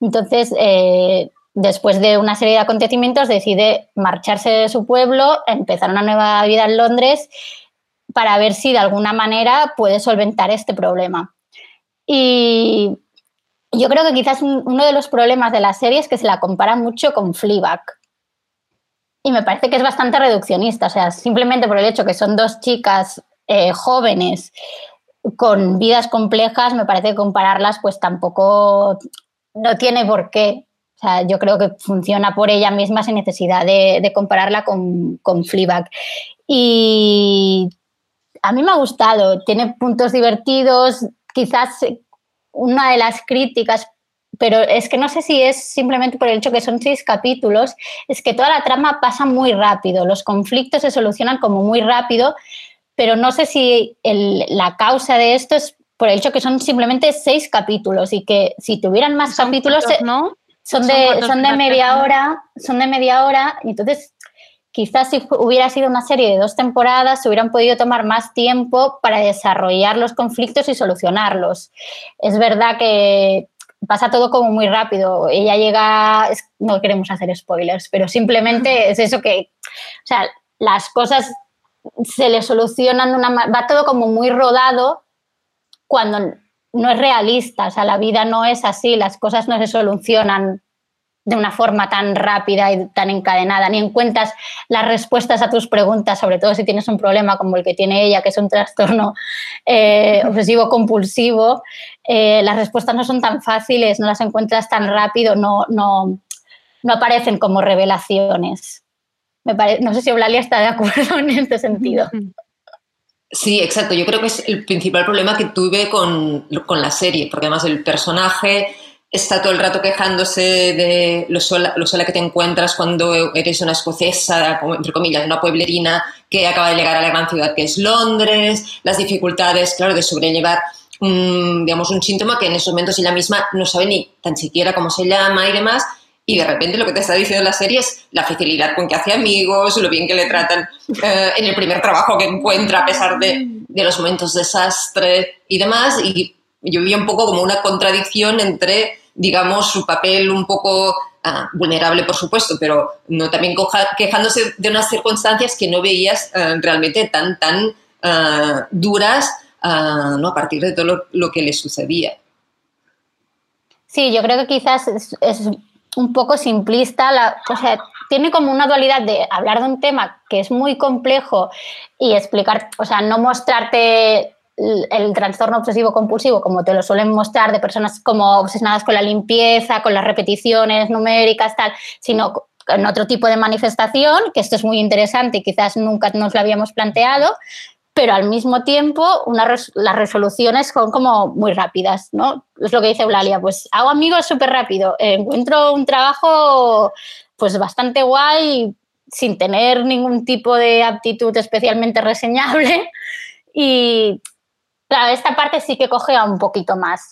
Entonces, eh, después de una serie de acontecimientos, decide marcharse de su pueblo, empezar una nueva vida en Londres para ver si de alguna manera puede solventar este problema. Y yo creo que quizás uno de los problemas de la serie es que se la compara mucho con Fleabag. Y me parece que es bastante reduccionista, o sea, simplemente por el hecho que son dos chicas eh, jóvenes con vidas complejas, me parece que compararlas pues tampoco no tiene por qué. O sea, yo creo que funciona por ella misma sin necesidad de, compararla con, con Fleabag. Y a mí me ha gustado, tiene puntos divertidos, quizás una de las críticas, pero es que no sé si es simplemente por el hecho que son seis capítulos, es que toda la trama pasa muy rápido, los conflictos se solucionan como muy rápido, pero no sé si la causa de esto es por el hecho que son simplemente seis capítulos y que si tuvieran más capítulos, ¿no? Son, de, son de media hora, son de media hora, entonces quizás si hubiera sido una serie de dos temporadas, se hubieran podido tomar más tiempo para desarrollar los conflictos y solucionarlos. Es verdad que pasa todo como muy rápido. Ella llega, no queremos hacer spoilers, pero simplemente es eso que, o sea, las cosas se le solucionan de una va todo como muy rodado cuando no es realista, o sea, la vida no es así, las cosas no se solucionan de una forma tan rápida y tan encadenada, ni encuentras las respuestas a tus preguntas, sobre todo si tienes un problema como el que tiene ella, que es un trastorno eh, obsesivo compulsivo, eh, las respuestas no son tan fáciles, no las encuentras tan rápido, no, no, no aparecen como revelaciones. Me no sé si Eulalia está de acuerdo en este sentido. Sí, exacto. Yo creo que es el principal problema que tuve con, con la serie, porque además el personaje está todo el rato quejándose de lo sola, lo sola que te encuentras cuando eres una escocesa, entre comillas, una pueblerina que acaba de llegar a la gran ciudad que es Londres, las dificultades, claro, de sobrellevar un, digamos, un síntoma que en esos momentos ella misma no sabe ni tan siquiera cómo se llama y demás, y de repente lo que te está diciendo la serie es la facilidad con que hace amigos, lo bien que le tratan eh, en el primer trabajo que encuentra a pesar de, de los momentos de desastre y demás, y yo vi un poco como una contradicción entre digamos, su papel un poco ah, vulnerable, por supuesto, pero no también quejándose de unas circunstancias que no veías ah, realmente tan, tan ah, duras ¿no? a partir de todo lo, que le sucedía. Sí, yo creo que quizás es, un poco simplista, la, o sea, tiene como una dualidad de hablar de un tema que es muy complejo y explicar, o sea, no mostrarte el trastorno obsesivo compulsivo, como te lo suelen mostrar de personas como obsesionadas con la limpieza, con las repeticiones numéricas, tal, sino en otro tipo de manifestación, que esto es muy interesante y quizás nunca nos lo habíamos planteado, pero al mismo tiempo las resoluciones son como muy rápidas, ¿no? Es lo que dice Eulalia, pues hago amigos súper rápido, encuentro un trabajo pues bastante guay sin tener ningún tipo de aptitud especialmente reseñable y Claro, esta parte sí que coge un poquito más.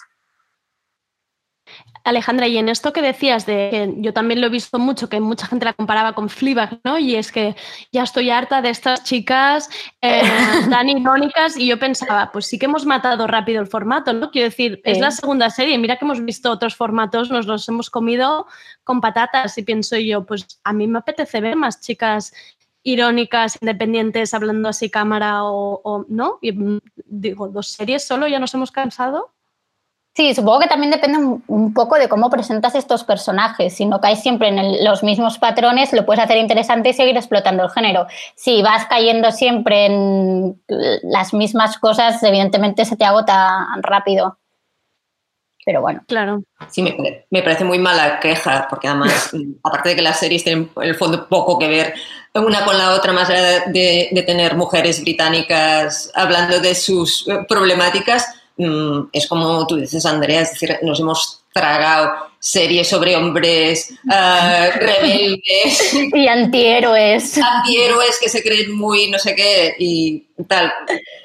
Alejandra, y en esto que decías de que yo también lo he visto mucho, que mucha gente la comparaba con Fleabag, ¿no? Y es que ya estoy harta de estas chicas eh, tan irónicas y yo pensaba, pues sí que hemos matado rápido el formato, ¿no? Quiero decir, es la segunda serie, mira que hemos visto otros formatos, nos los hemos comido con patatas y pienso yo, pues a mí me apetece ver más chicas irónicas, independientes, hablando así cámara o, no. Y, mm, digo, dos series solo, ya nos hemos cansado. Sí, supongo que también depende un, poco de cómo presentas estos personajes. Si no caes siempre en los mismos patrones, lo puedes hacer interesante y seguir explotando el género. Si vas cayendo siempre en las mismas cosas, evidentemente se te agota rápido. Pero bueno. Claro. Sí, me, parece muy mala queja, porque además, aparte de que las series tienen en el fondo poco que ver una con la otra, más allá de, de tener mujeres británicas hablando de sus problemáticas, es como tú dices, Andrea, es decir, nos hemos tragado series sobre hombres uh, rebeldes. Y antihéroes. Antihéroes que se creen muy no sé qué y tal,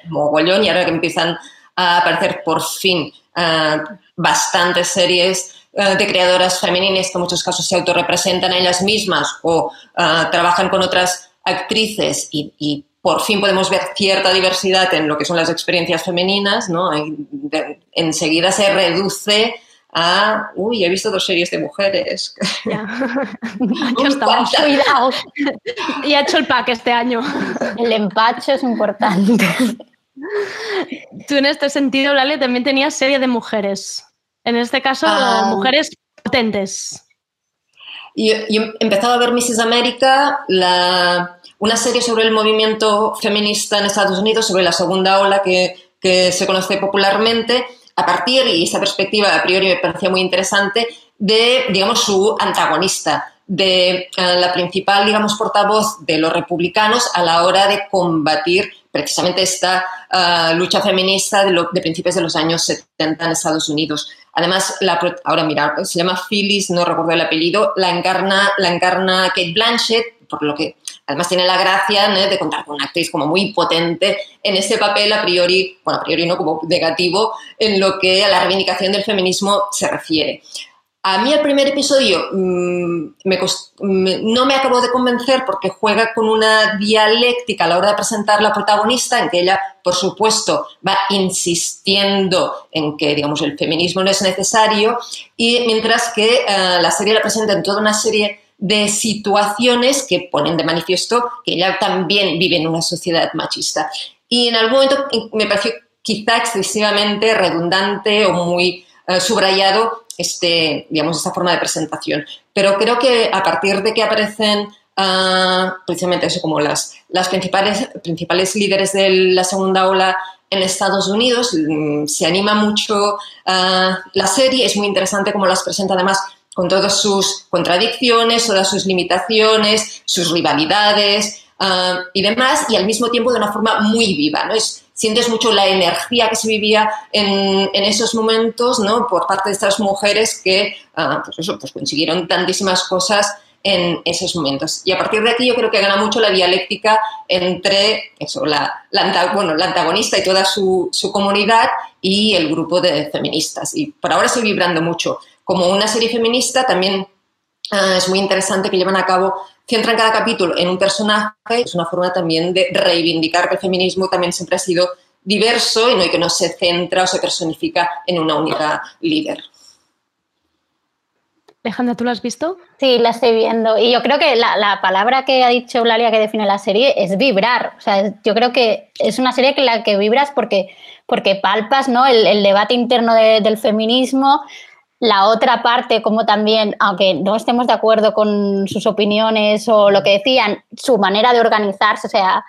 mogollón, y ahora que empiezan a aparecer por fin uh, bastantes series uh, de creadoras femeninas que en muchos casos se autorrepresentan ellas mismas o trabajan con otras actrices y, y por fin podemos ver cierta diversidad en lo que son las experiencias femeninas, ¿no? enseguida se reduce a, uy, he visto dos series de mujeres. Ya. estamos. Cuidado. Y ha hecho el pack este año. El empacho es importante. Tú en este sentido, Lale, también tenías serie de mujeres. En este caso, ah. mujeres potentes. Y, y he empezado a ver Mrs. América, la una serie sobre el movimiento feminista en Estados Unidos, sobre la segunda ola que, se conoce popularmente, a partir, y esa perspectiva a priori me parecía muy interesante, de, digamos, su antagonista, de eh, la principal, digamos, portavoz de los republicanos a la hora de combatir precisamente esta eh, lucha feminista de, de, principios de los años 70 en Estados Unidos. Además, la, ahora mira, se llama Phyllis, no recuerdo el apellido, la encarna, la encarna Kate Blanchett, por lo que además tiene la gracia de contar con una actriz como muy potente en ese papel a priori, bueno, a priori no como negativo, en lo que a la reivindicación del feminismo se refiere. A mí el primer episodio mm, no me acabó de convencer porque juega con una dialéctica a la hora de presentar la protagonista, en que ella, por supuesto, va insistiendo en que digamos, el feminismo no es necesario, y mientras que eh, la serie la presenta en toda una serie de situaciones que ponen de manifiesto que ella también vive en una sociedad machista. Y en algún momento me pareció quizá excesivamente redundante o muy eh, subrayado este, digamos, esta forma de presentación. Pero creo que a partir de que aparecen ah, precisamente eso, como las, las principales, principales líderes de la segunda ola en Estados Unidos, mm, se anima mucho ah, la serie, es muy interesante cómo las presenta además con todas sus contradicciones, todas sus limitaciones, sus rivalidades ah, y demás, y al mismo tiempo de una forma muy viva, ¿no? Es, sientes mucho la energía que se vivía en, en esos momentos, ¿no? Por parte de estas mujeres que, uh, pues eso, pues consiguieron tantísimas cosas en esos momentos. Y a partir de aquí yo creo que gana mucho la dialéctica entre eso, la, la, bueno, la antagonista y toda su, su, comunidad y el grupo de feministas. Y por ahora estoy vibrando mucho como una serie feminista, también ah, es muy interesante que llevan a cabo, centran cada capítulo en un personaje, es una forma también de reivindicar que el feminismo también siempre ha sido diverso y no hay que no se centra o se personifica en una única líder. Alejandra, ¿tú lo has visto? Sí, la estoy viendo. Y yo creo que la, palabra que ha dicho Eulalia que define la serie es vibrar. O sea, yo creo que es una serie en la que vibras porque, porque palpas ¿no? el, debate interno del feminismo, la otra parte, como también, aunque no estemos de acuerdo con sus opiniones o lo que decían, su manera de organizarse, o sea,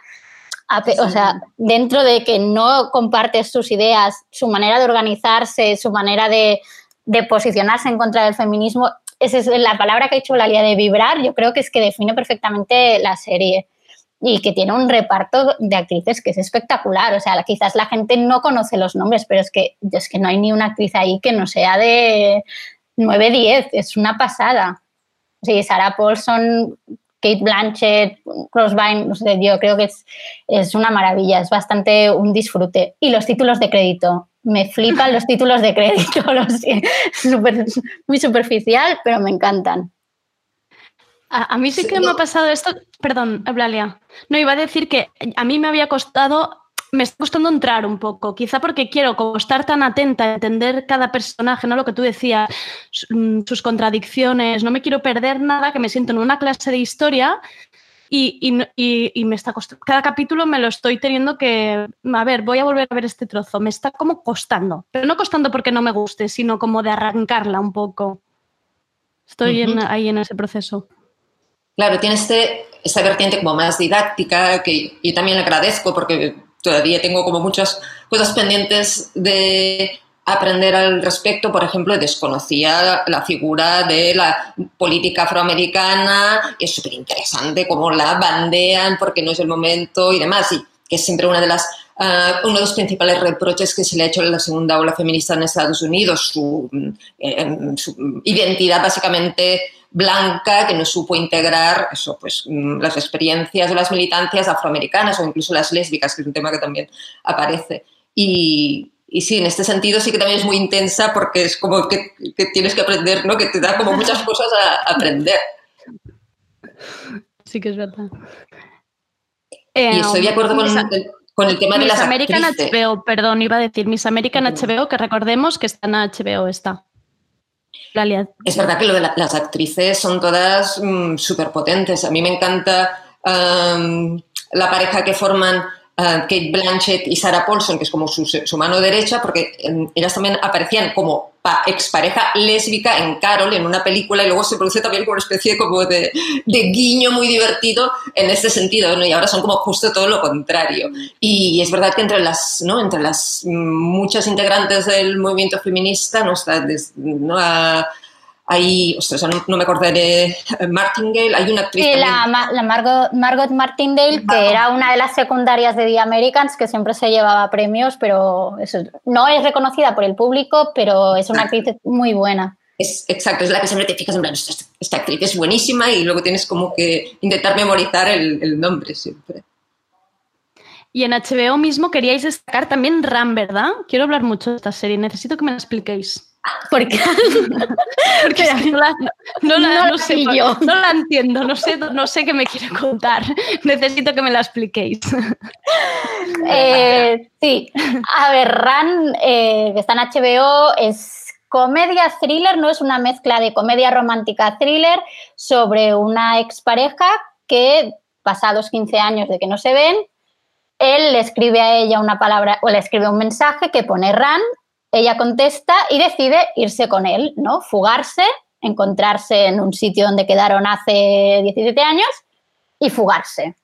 o sea, dentro de que no compartes sus ideas, su manera de organizarse, su manera de, posicionarse en contra del feminismo, esa es la palabra que ha dicho Lalia de vibrar, yo creo que es que define perfectamente la serie y que tiene un reparto de actrices que es espectacular. O sea, quizás la gente no conoce los nombres, pero es que, es que no hay ni una actriz ahí que no sea de 9-10, es una pasada. Sí, Sarah Paulson, Kate Blanchett, Crossbine, yo creo que es, es una maravilla, es bastante un disfrute. Y los títulos de crédito, me flipan los títulos de crédito, los, super, muy superficial, pero me encantan. A, mí sí que me ha pasado esto, perdón, Blalia. No, iba a decir que a mí me había costado, me está costando entrar un poco, quizá porque quiero como estar tan atenta a entender cada personaje, ¿no? Lo que tú decías, mm, sus contradicciones, no me quiero perder nada, que me siento en una clase de historia y, me está costando. Cada capítulo me lo estoy teniendo que. A ver, voy a volver a ver este trozo. Me está como costando. Pero no costando porque no me guste, sino como de arrancarla un poco. Estoy ahí en ese proceso. Claro, tiene este, esta vertiente como más didáctica que yo también agradezco porque todavía tengo como muchas cosas pendientes de aprender al respecto. Por ejemplo, desconocía la figura de la política afroamericana es súper interesante cómo la bandean porque no es el momento y demás. Y que es siempre una de las, ah, uno de los principales reproches que se le ha hecho a la segunda ola feminista en Estados Unidos, su, eh, su identidad básicamente blanca que no supo integrar eso, pues, mm, las experiencias de las militancias afroamericanas o incluso las lésbicas, que es un tema que también aparece. Y, y sí, en este sentido sí que también es muy intensa porque es como que, que tienes que aprender, ¿no? Que te da como muchas cosas a aprender. Sí que es verdad. y estoy de acuerdo con, el, con el tema de las American actrices. HBO, perdón, iba a decir Miss American HBO, que recordemos que está en HBO, Es verdad que lo de la, las actrices son todas mm, súper potentes. A mí me encanta la pareja que forman Kate Blanchett y Sarah Paulson, que es como su, su mano derecha, porque um, ellas también aparecían como pa expareja lésbica en Carol, en una película, y luego se produce también como una especie como de, de guiño muy divertido en este sentido, ¿no? y ahora son como justo todo lo contrario. Y es verdad que entre las, ¿no? entre las muchas integrantes del movimiento feminista, ¿no? Está, ¿no? A, hay, ostras, no, no, me acordaré, Martingale, hay una actriz. Sí, la, la, Margot, Margot Martindale, que era una de las secundarias de The Americans, que siempre se llevaba premios, pero eso, no es reconocida por el público, pero es una ah. actriz muy buena. Es, exacto, es la que siempre te fijas en plan, esta, esta actriz es buenísima y luego tienes como que intentar memorizar el, el nombre siempre. Y en HBO mismo queríais destacar también Ram, ¿verdad? Quiero hablar mucho de esta serie, necesito que me la expliquéis. Porque no la, no, la, no, sé, yo. no la entiendo, no sé, no sé qué me quiere contar. Necesito que me la expliquéis. Eh, sí, a ver, Ran, eh, que está en HBO, es comedia thriller, no es una mezcla de comedia romántica thriller sobre una expareja que, pasados 15 años de que no se ven, él le escribe a ella una palabra o le escribe un mensaje que pone Ran ella contesta y decide irse con él, ¿no? Fugarse, encontrarse en un sitio donde quedaron hace 17 años y fugarse.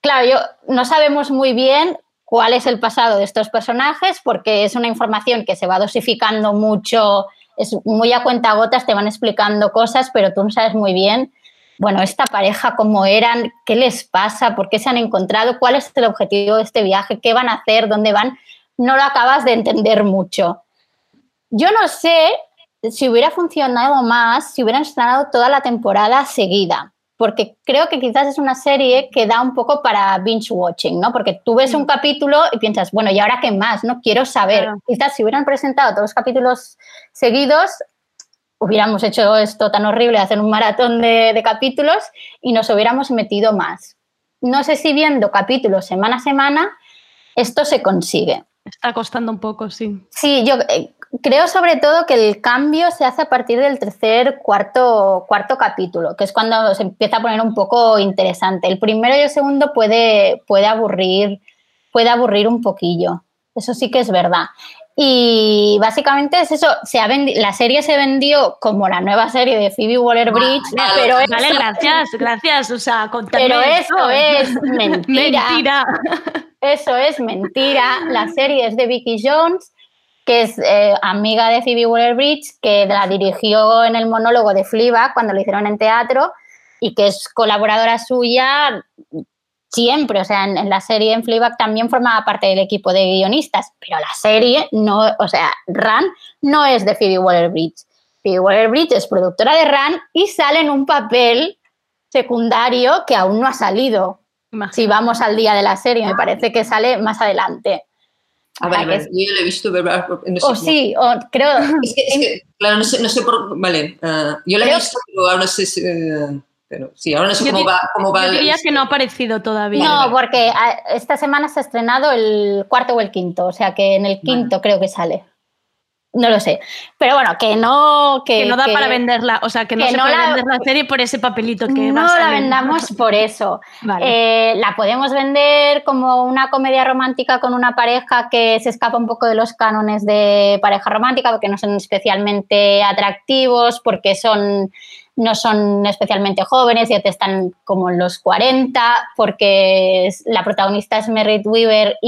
Claro, yo no sabemos muy bien cuál es el pasado de estos personajes porque es una información que se va dosificando mucho, es muy a cuenta gotas, te van explicando cosas, pero tú no sabes muy bien, bueno, esta pareja, cómo eran, qué les pasa, por qué se han encontrado, cuál es el objetivo de este viaje, qué van a hacer, dónde van no lo acabas de entender mucho. Yo no sé si hubiera funcionado más si hubieran estrenado toda la temporada seguida, porque creo que quizás es una serie que da un poco para binge watching, ¿no? Porque tú ves un capítulo y piensas, bueno, ¿y ahora qué más? No quiero saber. Claro. Quizás si hubieran presentado todos los capítulos seguidos, hubiéramos hecho esto tan horrible, hacer un maratón de, de capítulos y nos hubiéramos metido más. No sé si viendo capítulos semana a semana esto se consigue. Está costando un poco, sí. Sí, yo eh, creo sobre todo que el cambio se hace a partir del tercer, cuarto, cuarto capítulo, que es cuando se empieza a poner un poco interesante. El primero y el segundo puede, puede, aburrir, puede aburrir un poquillo. Eso sí que es verdad. Y básicamente es eso, se ha la serie se vendió como la nueva serie de Phoebe Waller-Bridge, pero vale, eso, gracias, gracias, o sea, Pero eso es mentira. mentira. Eso es mentira. La serie es de Vicky Jones, que es eh, amiga de Phoebe Waller-Bridge, que la dirigió en el monólogo de Fleabag cuando lo hicieron en teatro y que es colaboradora suya siempre, o sea, en, en, la serie en Fleabag también formaba parte del equipo de guionistas, pero la serie no, o sea, Ran no es de Phoebe Waller-Bridge. Phoebe Waller-Bridge es productora de Ran y sale en un papel secundario que aún no ha salido. Imagínate. Si vamos al día de la serie, me parece que sale más adelante. A ver, ver yo lo he visto, ¿verdad? No sé o sí, o creo... Es que, es que, claro, no sé, no sé por... Vale, uh, yo la he visto, pero ahora no sé si... Uh, pero sí, ahora no sé cómo va, cómo va. Yo diría el... que no ha aparecido todavía. No, porque esta semana se ha estrenado el cuarto o el quinto, o sea que en el quinto vale. creo que sale. no lo sé. Pero bueno, que no. Que, que no da para venderla, o sea, que no se puede vender la serie por ese papelito que No la vendamos por eso. Eh, la podemos vender como una comedia romántica con una pareja que se escapa un poco de los cánones de pareja romántica, porque no son especialmente atractivos, porque son no son especialmente jóvenes, ya te están como en los 40, porque la protagonista es Merritt Weaver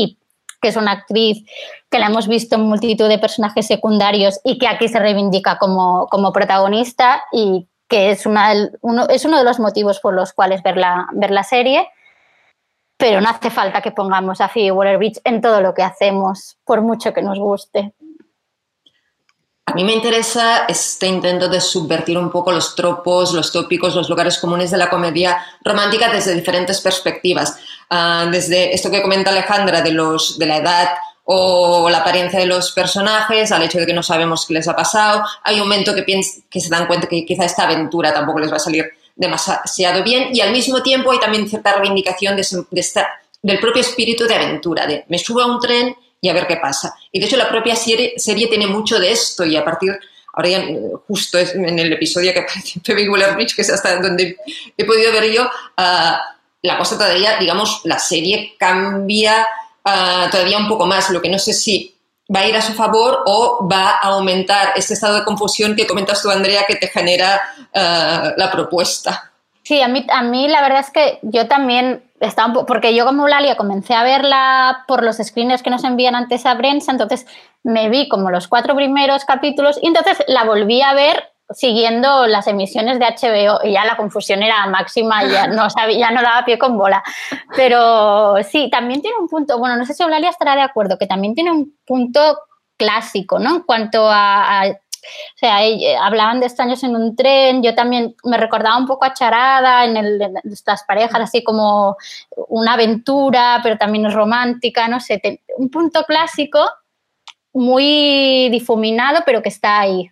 que es una actriz que la hemos visto en multitud de personajes secundarios y que aquí se reivindica como, como protagonista y que es, una, uno, es uno de los motivos por los cuales ver la, ver la serie. Pero no hace falta que pongamos a Phoebe Waller-Bridge en todo lo que hacemos, por mucho que nos guste. A mí me interesa este intento de subvertir un poco los tropos, los tópicos, los lugares comunes de la comedia romántica desde diferentes perspectivas. Ah, desde esto que comenta Alejandra de, los, de la edad o la apariencia de los personajes, al hecho de que no sabemos qué les ha pasado. Hay un momento que, que se dan cuenta que quizá esta aventura tampoco les va a salir demasiado bien y al mismo tiempo hay también cierta reivindicación de, del propio espíritu de aventura, de me subo a un tren y a ver qué pasa. Y de hecho la propia serie, serie tiene mucho de esto y a partir, ahora ya justo en el episodio que aparece Phoebe Waller-Bridge, que es hasta donde he podido ver yo, uh, la cosa todavía, digamos, la serie cambia uh, todavía un poco más, lo que no sé si va a ir a su favor o va a aumentar este estado de confusión que comentas tú, Andrea, que te genera uh, la propuesta. Sí, a mí, a mí la verdad es que yo también porque yo como Eulalia comencé a verla por los screeners que nos envían antes a prensa, entonces me vi como los cuatro primeros capítulos y entonces la volví a ver siguiendo las emisiones de HBO y ya la confusión era máxima, ya no, sabía, ya no daba pie con bola. Pero sí, también tiene un punto, bueno, no sé si Eulalia estará de acuerdo, que también tiene un punto clásico, ¿no? En cuanto a o sea, eh, hablaban de extraños en un tren, yo también me recordaba un poco a Charada, en, el, estas parejas, así como una aventura, pero también es romántica, no sé, un punto clásico muy difuminado, pero que está ahí.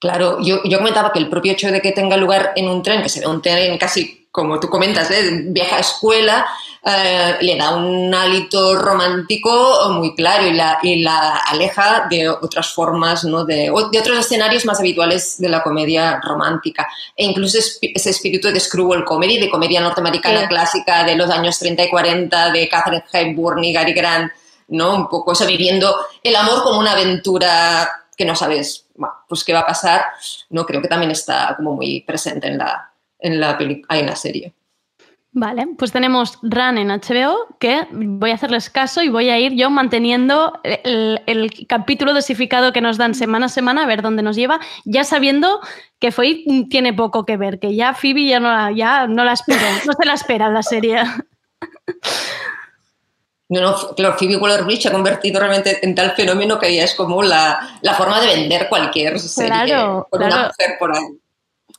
Claro, yo, yo comentaba que el propio hecho de que tenga lugar en un tren, que se ve un tren casi como tú comentas, ¿eh? vieja escuela, eh, le da un hálito romántico muy claro y la, y la aleja de otras formas, ¿no? de, de, otros escenarios más habituales de la comedia romántica. E incluso ese espíritu de screwball comedy, de comedia norteamericana clásica de los años 30 y 40, de Catherine Hepburn y Gary Grant, ¿no? un poco eso, viviendo el amor como una aventura que no sabes pues qué va a pasar, no creo que también está como muy presente en la, en la, en la serie. Vale, pues tenemos Run en HBO, que voy a hacerles caso y voy a ir yo manteniendo el, capítulo dosificado que nos dan semana a semana, a ver dónde nos lleva, ya sabiendo que Foy tiene poco que ver, que ya Phoebe ya no la, ya no la espero, no se la espera la serie. No, no, claro, Phoebe Waller-Bridge se ha convertido realmente en tal fenómeno que ya es como la, forma de vender cualquier serie claro, con una mujer por ahí.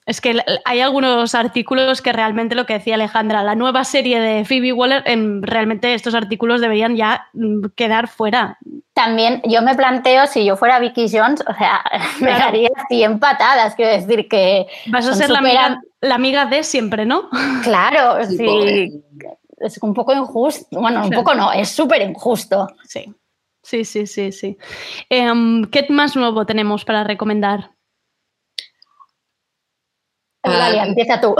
Es que hay algunos artículos que realmente lo que decía Alejandra, la nueva serie de Phoebe Waller, en, realmente estos artículos deberían ya mm, quedar fuera. También yo me planteo, si yo fuera Vicky Jones, o sea, me daría 100 patadas, quiero decir que... Vas a ser la, amiga, la amiga, de siempre, ¿no? Claro, sí. Es un poco injusto, bueno, un poco no, es súper injusto. Sí, sí, sí, sí. sí. Em, ¿Qué más nuevo tenemos para recomendar? Eulalia, ah, empieza tú.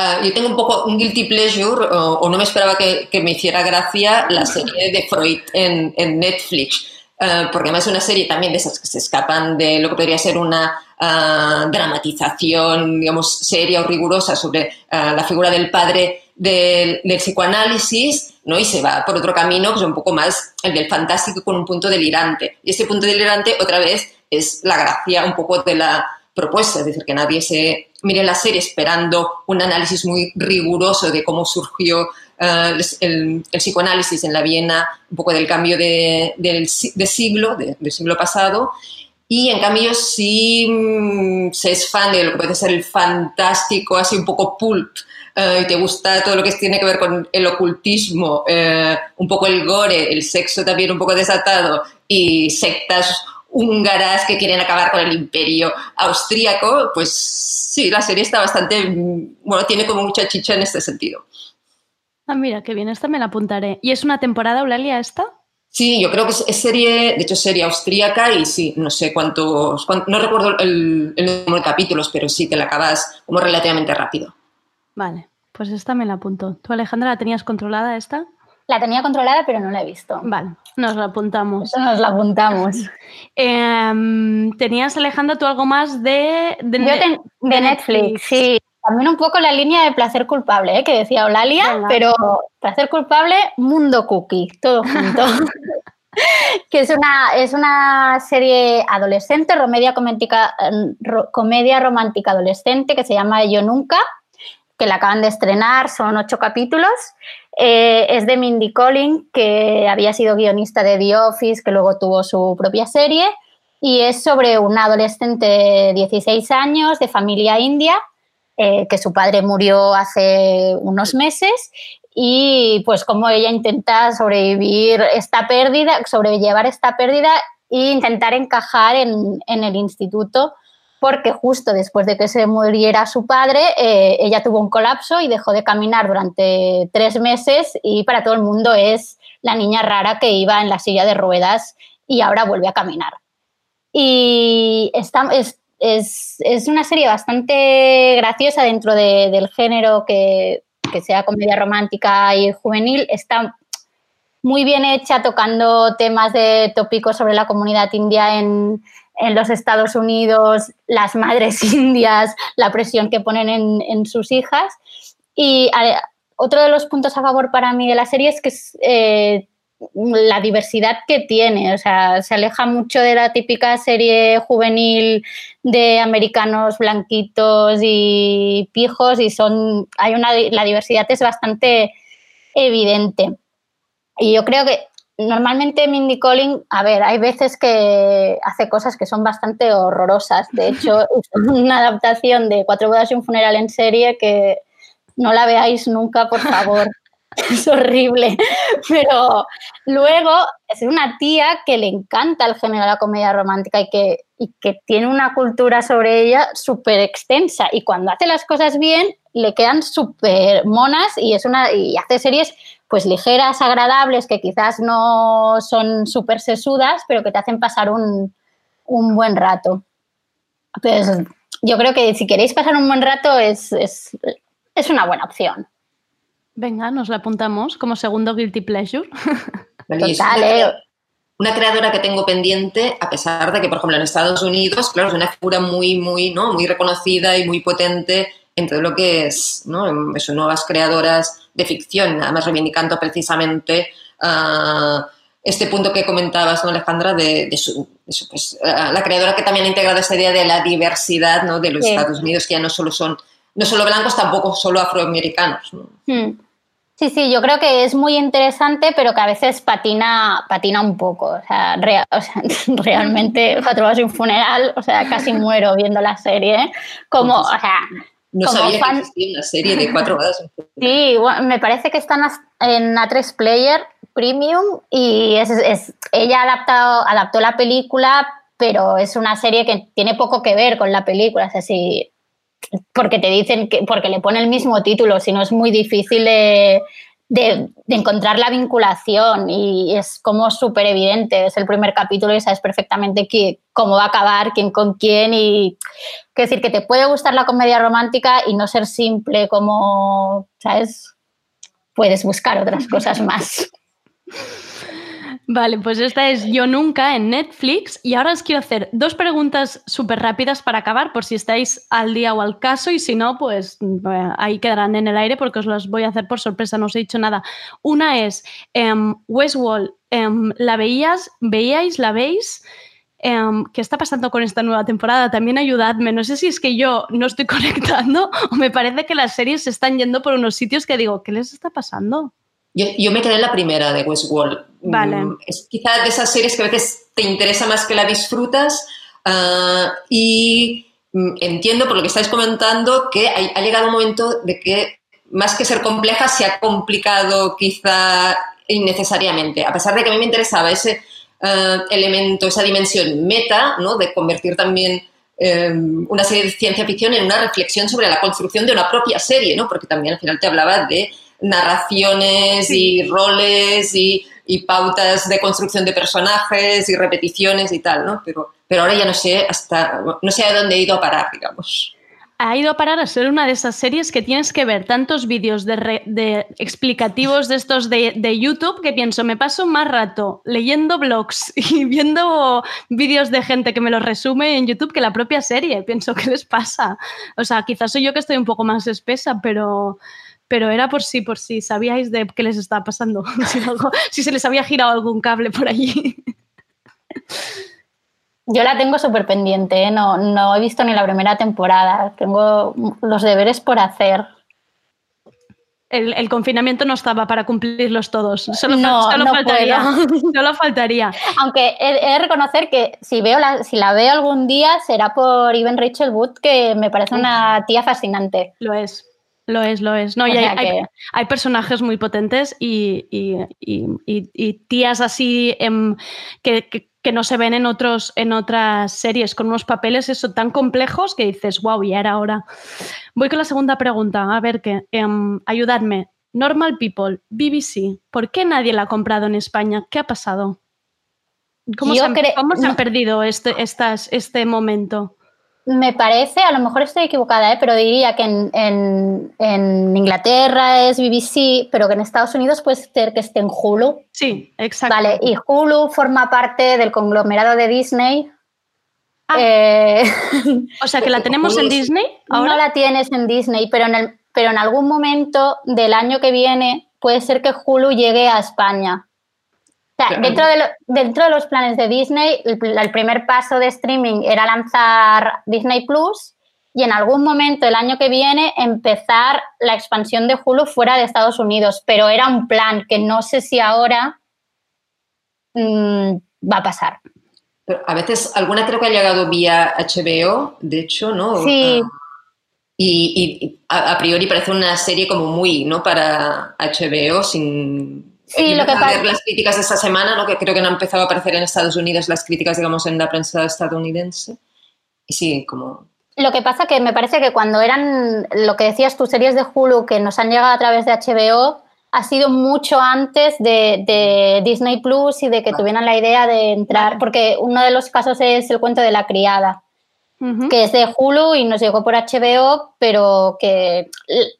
Uh, yo tengo un poco un guilty pleasure, o, no me esperaba que, que, me hiciera gracia la serie de Freud en, en Netflix, uh, porque además es una serie también de esas que se escapan de lo que podría ser una uh, dramatización, digamos, seria o rigurosa sobre la figura del padre del, del, psicoanálisis, ¿no? Y se va por otro camino, que es un poco más el del fantástico con un punto delirante. Y ese punto delirante, otra vez, es la gracia un poco de la propuesta, es decir, que nadie se mire la serie esperando un análisis muy riguroso de cómo surgió eh, el, psicoanálisis en la Viena, un poco del cambio de, siglo, del siglo pasado, y en cambio, si mm, se es fan de lo que puede ser el fantástico, así un poco pulp, eh, y te gusta todo lo que tiene que ver con el ocultismo, eh, un poco el gore, el sexo también un poco desatado, y sectas húngaras que quieren acabar con el imperio austríaco, pues sí, la serie está bastante, bueno, tiene como mucha chicha en este sentido. Ah, mira, qué bien, esta me la apuntaré. ¿Y es una temporada, Eulalia, esta? Sí, yo creo que es, serie, de hecho serie austríaca y sí, no sé cuántos, no recuerdo el, número de capítulos, pero sí que la acabas como relativamente rápido. Vale, pues esta me la apunto. ¿Tú Alejandra la tenías controlada esta? La tenía controlada, pero no la he visto. Vale, nos la apuntamos. nos la apuntamos. Em, ¿Tenías, Alejandra, tú algo más de, de, Netflix? Sí, también un poco la línea de placer culpable, ¿eh? que decía Olalia, pero placer culpable, mundo cookie, todo junto. que es una, es una serie adolescente, comedia, comedia romántica adolescente que se llama Yo Nunca, que la acaban de estrenar, son ocho capítulos. Eh, es de Mindy Collin, que había sido guionista de The Office, que luego tuvo su propia serie, y es sobre una adolescente de 16 años, de familia india, eh, que su padre murió hace unos meses y pues como ella intenta sobrevivir esta pérdida, sobrellevar esta pérdida e intentar encajar en, el instituto porque justo después de que se muriera su padre, eh, ella tuvo un colapso y dejó de caminar durante tres meses y para todo el mundo es la niña rara que iba en la silla de ruedas y ahora vuelve a caminar. Y está, es, una serie bastante graciosa dentro del género que, sea comedia romántica y juvenil. Está muy bien hecha tocando temas de tópicos sobre la comunidad india en, los Estados Unidos, las madres indias, la presión que ponen en, sus hijas. Y otro de los puntos a favor para mí de la serie es que eh, la diversidad que tiene, o sea, se aleja mucho de la típica serie juvenil de americanos blanquitos y pijos y son, hay una, la diversidad es bastante evidente. Y yo creo que normalmente Mindy Collin, a ver, hay veces que hace cosas que son bastante horrorosas. De hecho, es una adaptación de Cuatro bodas y un funeral en serie que no la veáis nunca, por favor. es horrible. Pero luego es una tía que le encanta el género de la comedia romántica y que, y que tiene una cultura sobre ella súper extensa. Y cuando hace las cosas bien, le quedan súper monas y, es una, y hace series pues ligeras, agradables, que quizás no son súper sesudas, pero que te hacen pasar un, un buen rato. Pues yo creo que si queréis pasar un buen rato es, es, es una buena opción. Venga, nos la apuntamos como segundo guilty pleasure. Total, eh. Una creadora que tengo pendiente, a pesar de que, por ejemplo, en Estados Unidos, claro, es una figura muy, muy, ¿no? muy reconocida y muy potente en todo lo que es, ¿no? sus nuevas creadoras de ficción, además reivindicando precisamente ah, este punto que comentabas, ¿no, Alejandra, de, su, pues, ah, la creadora que también ha integrado esta idea de la diversidad ¿no? de los Estados Unidos, que ya no solo son, no solo blancos, tampoco solo afroamericanos. Hmm. Sí, sí, yo creo que es muy interesante, pero que a veces patina, patina un poco. O sea, realmente, Cuatro horas un funeral, o sea, casi muero viendo la serie. Como, o sea. No sabía que existía una serie de cuatro horas. Sí, me parece que están en A3 Player Premium y es, es, ella adaptado, adaptó la película, pero es una serie que tiene poco que ver con la película. Es decir, porque te dicen que, porque le pone el mismo título, si no es muy difícil de, encontrar la vinculación y es como súper evidente, es el primer capítulo y sabes perfectamente cómo va a acabar, quién con quién y decir que te puede gustar la comedia romántica y no ser simple como, ¿sabes? Puedes buscar otras cosas más. Vale, pues esta es Yo Nunca en Netflix y ahora os quiero hacer dos preguntas súper rápidas para acabar por si estáis al día o al caso y si no, pues ahí quedarán en el aire porque os las voy a hacer por sorpresa, no os he dicho nada. Una es em, Westworld, em, ¿la veías? ¿Veíais? ¿La veis? Em, ¿Qué está pasando con esta nueva temporada? También ayudadme. No sé si es que yo no estoy conectando o me parece que las series se están yendo por unos sitios que digo, ¿qué les está pasando? Yo, me quedé en la primera de Westworld. Vale. Mm, es quizás de esas series que a veces te interesa más que la disfrutas ah, y mm, entiendo por lo que estáis comentando que ha, llegado un momento de que más que ser compleja se ha complicado quizá innecesariamente. A pesar de que a mí me interesaba ese ah, elemento, esa dimensión meta, ¿no? de convertir también em, una serie de ciencia ficción en una reflexión sobre la construcción de una propia serie, ¿no? porque también al final te hablaba de narraciones y roles y, y pautas de construcción de personajes y repeticiones y tal, ¿no? Pero, pero ahora ya no sé hasta, no sé a dónde he ido a parar, digamos ha ido a parar a ser una de esas series que tienes que ver tantos vídeos de, explicativos de estos de, YouTube que pienso, me paso más rato leyendo blogs y viendo vídeos de gente que me los resume en YouTube que la propia serie. Pienso, ¿qué les pasa? O sea, quizás soy yo que estoy un poco más espesa, pero, pero era por si, por si sabíais de qué les estaba pasando, si, si se les había girado algún cable por allí. Yo la tengo súper pendiente, ¿eh? no, no he visto ni la primera temporada. Tengo los deberes por hacer. El, confinamiento no estaba para cumplirlos todos. Solo, faltaría. Solo faltaría. Aunque he, de reconocer que si, veo la, si la veo algún día será por Even Rachel Wood, que me parece una tía fascinante. Lo es. Lo es, lo es. No, y hay, hay, personajes muy potentes y, y, tías así em, que, que no se ven en, otros, en otras series, con unos papeles eso tan complejos que dices, wow, ya era hora. Voy con la segunda pregunta, a ver qué, um, ayudadme. Normal People, BBC, ¿por qué nadie la ha comprado en España? ¿Qué ha pasado? ¿Cómo, se, ha perdido este, estas, este momento? Me parece, a lo mejor estoy equivocada, ¿eh? pero diría que en, Inglaterra es BBC, pero que en Estados Unidos puede ser que esté en Hulu. Sí, exacto. Vale, y Hulu forma parte del conglomerado de Disney. Ah. Eh, o sea, que la tenemos en Disney. No la tienes en Disney, pero en, el, pero en algún momento del año que viene puede ser que Hulu llegue a España dentro, de dentro de los planes de Disney, el, primer paso de streaming era lanzar Disney Plus y en algún momento el año que viene empezar la expansión de Hulu fuera de Estados Unidos, pero era un plan que no sé si ahora mm, va a pasar. a veces alguna creo que ha llegado vía HBO, de hecho, ¿no? Sí. Ah, y, a, priori parece una serie como muy, ¿no? Para HBO, sin, Sí, lo que pasa. las críticas de esta semana, ¿no? que creo que no han empezado a aparecer en Estados Unidos las críticas, digamos, en la prensa estadounidense. Y sí, como. Lo que pasa que me parece que cuando eran lo que decías tú, series de Hulu que nos han llegado a través de HBO, ha sido mucho antes de, Disney Plus y de que tuvieran la idea de entrar, porque uno de los casos es el cuento de la criada, que es de Hulu y nos llegó por HBO, pero que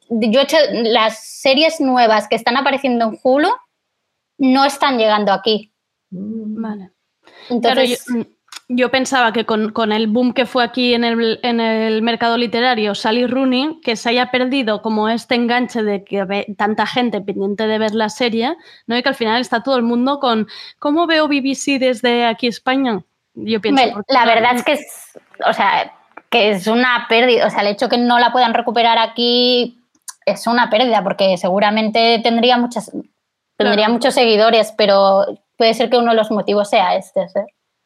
yo he hecho las series nuevas que están apareciendo en Hulu no están llegando aquí. Vale. Entonces, yo, pensaba que con, el boom que fue aquí en el, mercado literario, Sally Rooney, que se haya perdido como este enganche de que ve tanta gente pendiente de ver la serie, ¿no? y que al final está todo el mundo con ¿cómo veo BBC desde aquí España? Yo pienso. la verdad es que es, o sea, que es una pérdida. O sea, el hecho que no la puedan recuperar aquí es una pérdida, porque seguramente tendría muchas, Tendría muchos seguidores, pero puede ser que uno de los motivos sea este.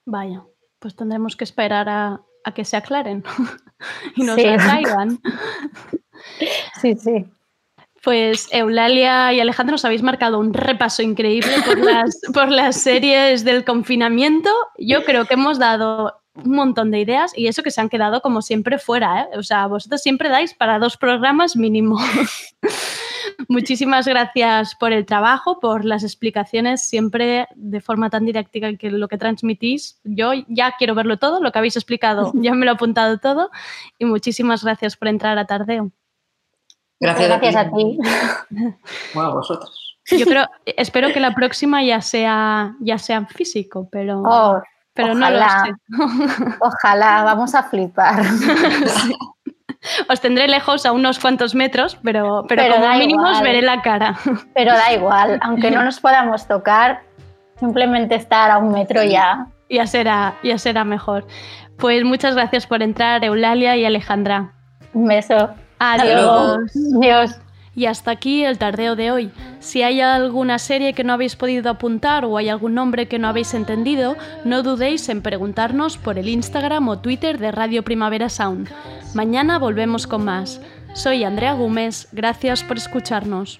Vaya, pues tendremos que esperar a, que se aclaren y nos sí. sí, sí. Pues Eulalia y Alejandro os habéis marcado un repaso increíble por las, por las series del confinamiento. Yo creo que hemos dado un montón de ideas y eso que se han quedado como siempre fuera. ¿eh? O sea, vosotros siempre dais para dos programas mínimo. Muchísimas gracias por el trabajo, por las explicaciones, siempre de forma tan didáctica que lo que transmitís. Yo ya quiero verlo todo, lo que habéis explicado, ya me lo he apuntado todo. Y muchísimas gracias por entrar a Tardeo. Gracias, gracias a ti. Bueno, vosotros. Yo creo, espero que la próxima ya sea, ya sea físico, pero, oh, pero no lo sé. Ojalá, vamos a flipar. Os tendré lejos a unos cuantos metros, pero, pero, como mínimo os veré la cara. Pero da igual, aunque no nos podamos tocar, simplemente estar a un metro ya. Ya será, ya será mejor. Pues muchas gracias por entrar, Eulalia y Alejandra. Un beso. Adiós. Adiós. Y hasta aquí el tardeo de hoy. Si hay alguna serie que no habéis podido apuntar o hay algún nombre que no habéis entendido, no dudéis en preguntarnos por el Instagram o Twitter de Radio Primavera Sound. Mañana volvemos con más. Soy Andrea Gómez, gracias por escucharnos.